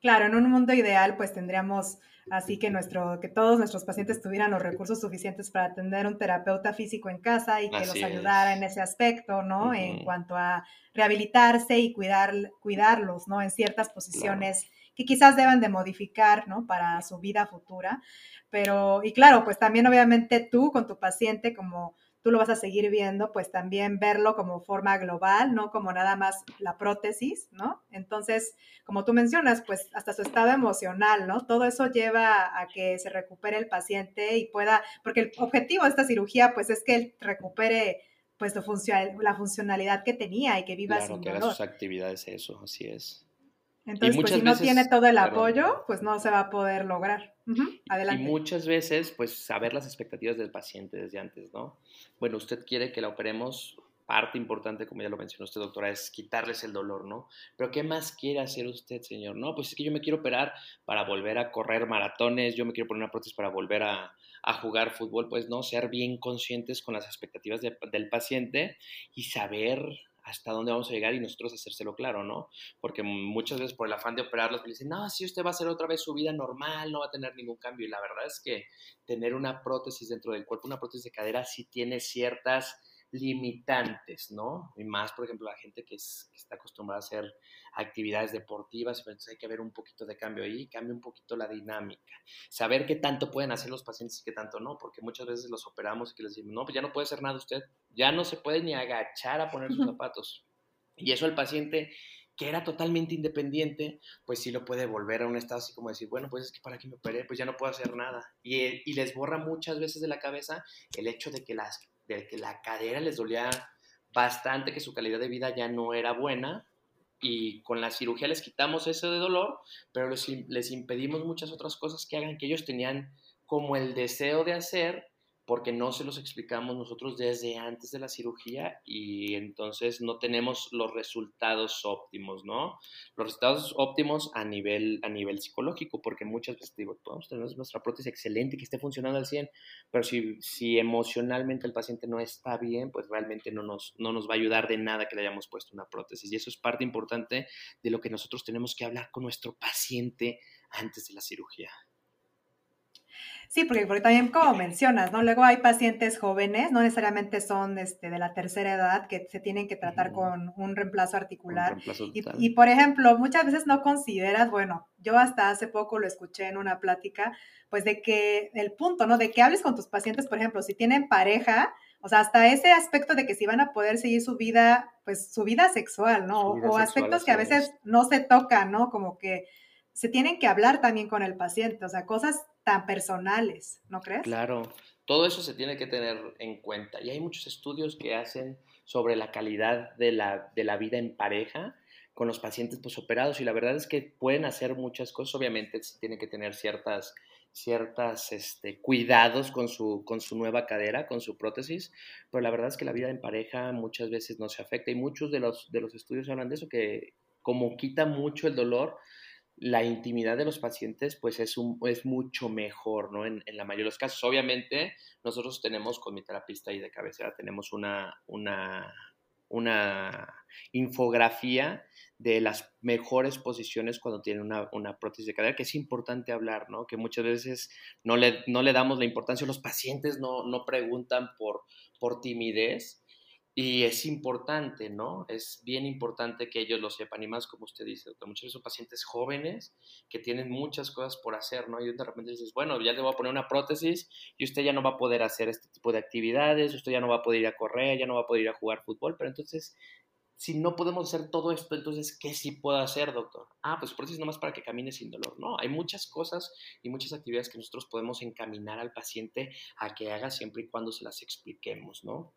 Claro, en un mundo ideal, pues tendríamos así que, nuestro, que todos nuestros pacientes tuvieran los recursos suficientes para atender un terapeuta físico en casa y que los ayudara en ese aspecto, ¿no? En cuanto a rehabilitarse y cuidar, cuidarlos, ¿no? En ciertas posiciones que quizás deban de modificar, ¿no? Para su vida futura. Pero, y claro, pues también obviamente tú con tu paciente, como tú lo vas a seguir viendo, pues también verlo como forma global, no como nada más la prótesis, ¿no? Entonces, como tú mencionas, pues hasta su estado emocional, ¿no? Todo eso lleva a que se recupere el paciente y pueda, porque el objetivo de esta cirugía, pues es que él recupere pues la funcionalidad que tenía y que viva claro, sin que haga sus actividades, eso, así es. Entonces, pues si no tiene todo el apoyo, pues no se va a poder lograr. Adelante. Y muchas veces, pues saber las expectativas del paciente desde antes, ¿no? Bueno, usted quiere que la operemos, parte importante, como ya lo mencionó usted, doctora, es quitarles el dolor, ¿no? Pero ¿qué más quiere hacer usted, señor? No, pues es que yo me quiero operar para volver a correr maratones, yo me quiero poner una prótesis para volver a, jugar fútbol, pues no, ser bien conscientes con las expectativas del paciente y saber hasta dónde vamos a llegar y nosotros hacérselo claro, ¿no? Porque muchas veces por el afán de operarlos me dicen, no, si usted va a hacer otra vez su vida normal, no va a tener ningún cambio. Y la verdad es que tener una prótesis dentro del cuerpo, una prótesis de cadera, sí tiene ciertas limitantes, ¿no? Y más, por ejemplo, la gente que, está acostumbrada a hacer actividades deportivas, entonces hay que ver un poquito de cambio ahí, cambia un poquito la dinámica. Saber qué tanto pueden hacer los pacientes y qué tanto no, porque muchas veces los operamos y que les decimos, no, pues ya no puede hacer nada usted, ya no se puede ni agachar a poner sus zapatos. Y eso el paciente que era totalmente independiente, pues sí lo puede volver a un estado así como decir, bueno, pues es que para que me operé, pues ya no puedo hacer nada. Y, y les borra muchas veces de la cabeza el hecho de que las que la cadera les dolía bastante, que su calidad de vida ya no era buena y con la cirugía les quitamos ese de dolor, pero les, les impedimos muchas otras cosas que hagan que ellos tenían como el deseo de hacer porque no se los explicamos nosotros desde antes de la cirugía y entonces no tenemos los resultados óptimos, ¿no? Los resultados óptimos a nivel, a nivel psicológico, porque muchas veces digo, podemos tener nuestra prótesis excelente, que esté funcionando al 100, pero si, si emocionalmente el paciente no está bien, pues realmente no nos, no nos va a ayudar de nada que le hayamos puesto una prótesis. Y eso es parte importante de lo que nosotros tenemos que hablar con nuestro paciente antes de la cirugía. Sí, porque, también como mencionas, ¿no? Luego hay pacientes jóvenes, no necesariamente son este, de la tercera edad, que se tienen que tratar con un reemplazo articular. y, por ejemplo, muchas veces no consideras, bueno, yo hasta hace poco lo escuché en una plática, pues de que el punto, ¿no? De que hables con tus pacientes, por ejemplo, si tienen pareja, o sea, hasta ese aspecto de que si van a poder seguir su vida, pues su vida sexual, ¿no? o aspectos que a veces no se tocan, ¿no? Como que se tienen que hablar también con el paciente, o sea, cosas tan personales, ¿no crees? Claro, todo eso se tiene que tener en cuenta. Y hay muchos estudios que hacen sobre la calidad de la, de la vida en pareja con los pacientes posoperados y la verdad es que pueden hacer muchas cosas, obviamente se tienen que tener ciertas ciertas este, cuidados con su, con su nueva cadera, con su prótesis, pero la verdad es que la vida en pareja muchas veces no se afecta y muchos de los, de los estudios hablan de eso, que como quita mucho el dolor, la intimidad de los pacientes pues es, un, es mucho mejor, ¿no? En, la mayoría de los casos. Obviamente, nosotros tenemos con mi terapista y de cabecera, tenemos una, una, una infografía de las mejores posiciones cuando tienen una, una, prótesis de cadera, que es importante hablar, ¿no? Que muchas veces no le, no le damos la importancia, los pacientes no, no preguntan por, por timidez, Y es importante, ¿no? Es bien importante que ellos lo sepan. Y más como usted dice, doctor, muchos son pacientes jóvenes que tienen muchas cosas por hacer, ¿no? Y de repente dices, bueno, ya le voy a poner una prótesis y usted ya no va a poder hacer este tipo de actividades, usted ya no va a poder ir a correr, ya no va a poder ir a jugar fútbol, pero entonces si no podemos hacer todo esto, entonces, ¿qué sí puedo hacer, doctor? Ah, pues prótesis nomás para que camine sin dolor. No, hay muchas cosas y muchas actividades que nosotros podemos encaminar al paciente a que haga siempre y cuando se las expliquemos, ¿no?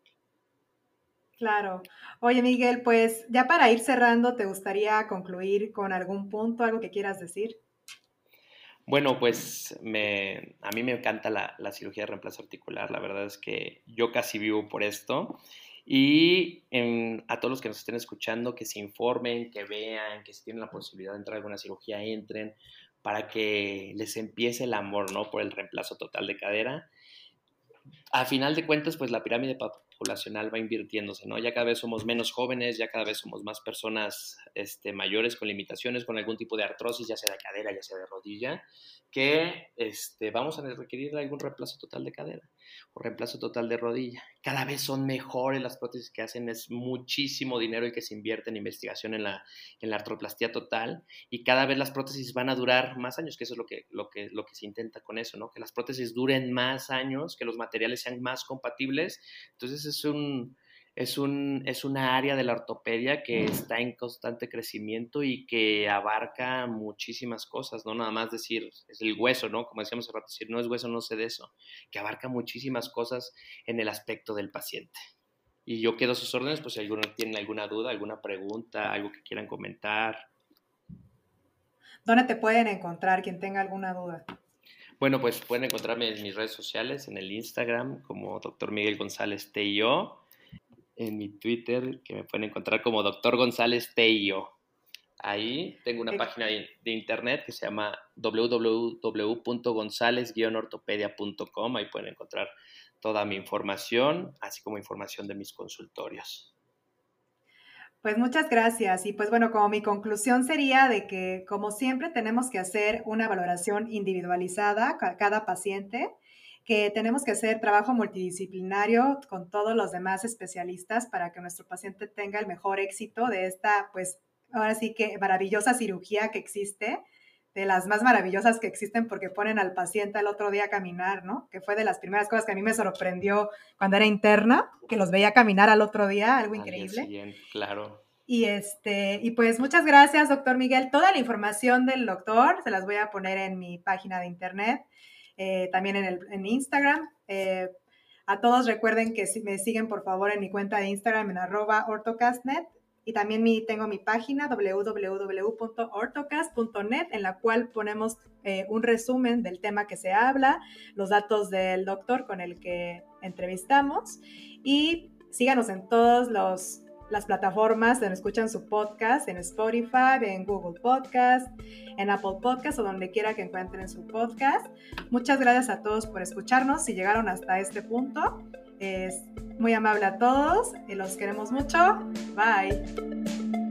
Claro. Oye, Miguel, pues ya para ir cerrando, ¿te gustaría concluir con algún punto, algo que quieras decir? Bueno, pues me, a mí me encanta la, cirugía de reemplazo articular. La verdad es que yo casi vivo por esto. Y a todos los que nos estén escuchando, que se informen, que vean, que si tienen la posibilidad de entrar a alguna cirugía, entren para que les empiece el amor, ¿no? Por el reemplazo total de cadera. A final de cuentas, pues la pirámide va invirtiéndose, ¿no? Ya cada vez somos menos jóvenes, ya cada vez somos más personas este, mayores con limitaciones, con algún tipo de artrosis, ya sea de cadera, ya sea de rodilla, que este, vamos a requerir algún reemplazo total de cadera o reemplazo total de rodilla. Cada vez son mejores las prótesis que hacen, es muchísimo dinero el que se invierte en investigación en la, en la artroplastía total y cada vez las prótesis van a durar más años, que eso es lo que, lo, que, lo que se intenta con eso, ¿no? Que las prótesis duren más años, que los materiales sean más compatibles. Entonces es un es, un, es una área de la ortopedia que está en constante crecimiento y que abarca muchísimas cosas, no nada más decir, es el hueso, ¿no? Como decíamos hace rato, decir, no es hueso, no sé de eso, que abarca muchísimas cosas en el aspecto del paciente. Y yo quedo a sus órdenes, pues si alguno tiene alguna duda, alguna pregunta, algo que quieran comentar. ¿Dónde te pueden encontrar quien tenga alguna duda? Bueno, pues pueden encontrarme en mis redes sociales, en el Instagram como Dr. Miguel González T.I.O en mi Twitter, que me pueden encontrar como Doctor González Teio. Ahí tengo una página de, internet que se llama www.gonzález-ortopedia.com. Ahí pueden encontrar toda mi información, así como información de mis consultorios. Pues muchas gracias. Y pues bueno, como mi conclusión sería de que como siempre tenemos que hacer una valoración individualizada a cada paciente que tenemos que hacer trabajo multidisciplinario con todos los demás especialistas para que nuestro paciente tenga el mejor éxito de esta, pues ahora sí que maravillosa cirugía que existe, de las más maravillosas que existen porque ponen al paciente al otro día a caminar, ¿no? Que fue de las primeras cosas que a mí me sorprendió cuando era interna, que los veía caminar al otro día, algo increíble. Bien, claro. Y este, y pues muchas gracias, doctor Miguel. Toda la información del doctor se las voy a poner en mi página de internet. Eh, también en, el, en Instagram. Eh, a todos recuerden que si me siguen por favor en mi cuenta de Instagram en arroba ortocastnet y también mi, tengo mi página www.ortocast.net en la cual ponemos eh, un resumen del tema que se habla, los datos del doctor con el que entrevistamos y síganos en todos los las plataformas donde escuchan su podcast, en Spotify, en Google Podcast, en Apple Podcast o donde quiera que encuentren su podcast. Muchas gracias a todos por escucharnos. Si llegaron hasta este punto, es muy amable a todos y los queremos mucho. Bye.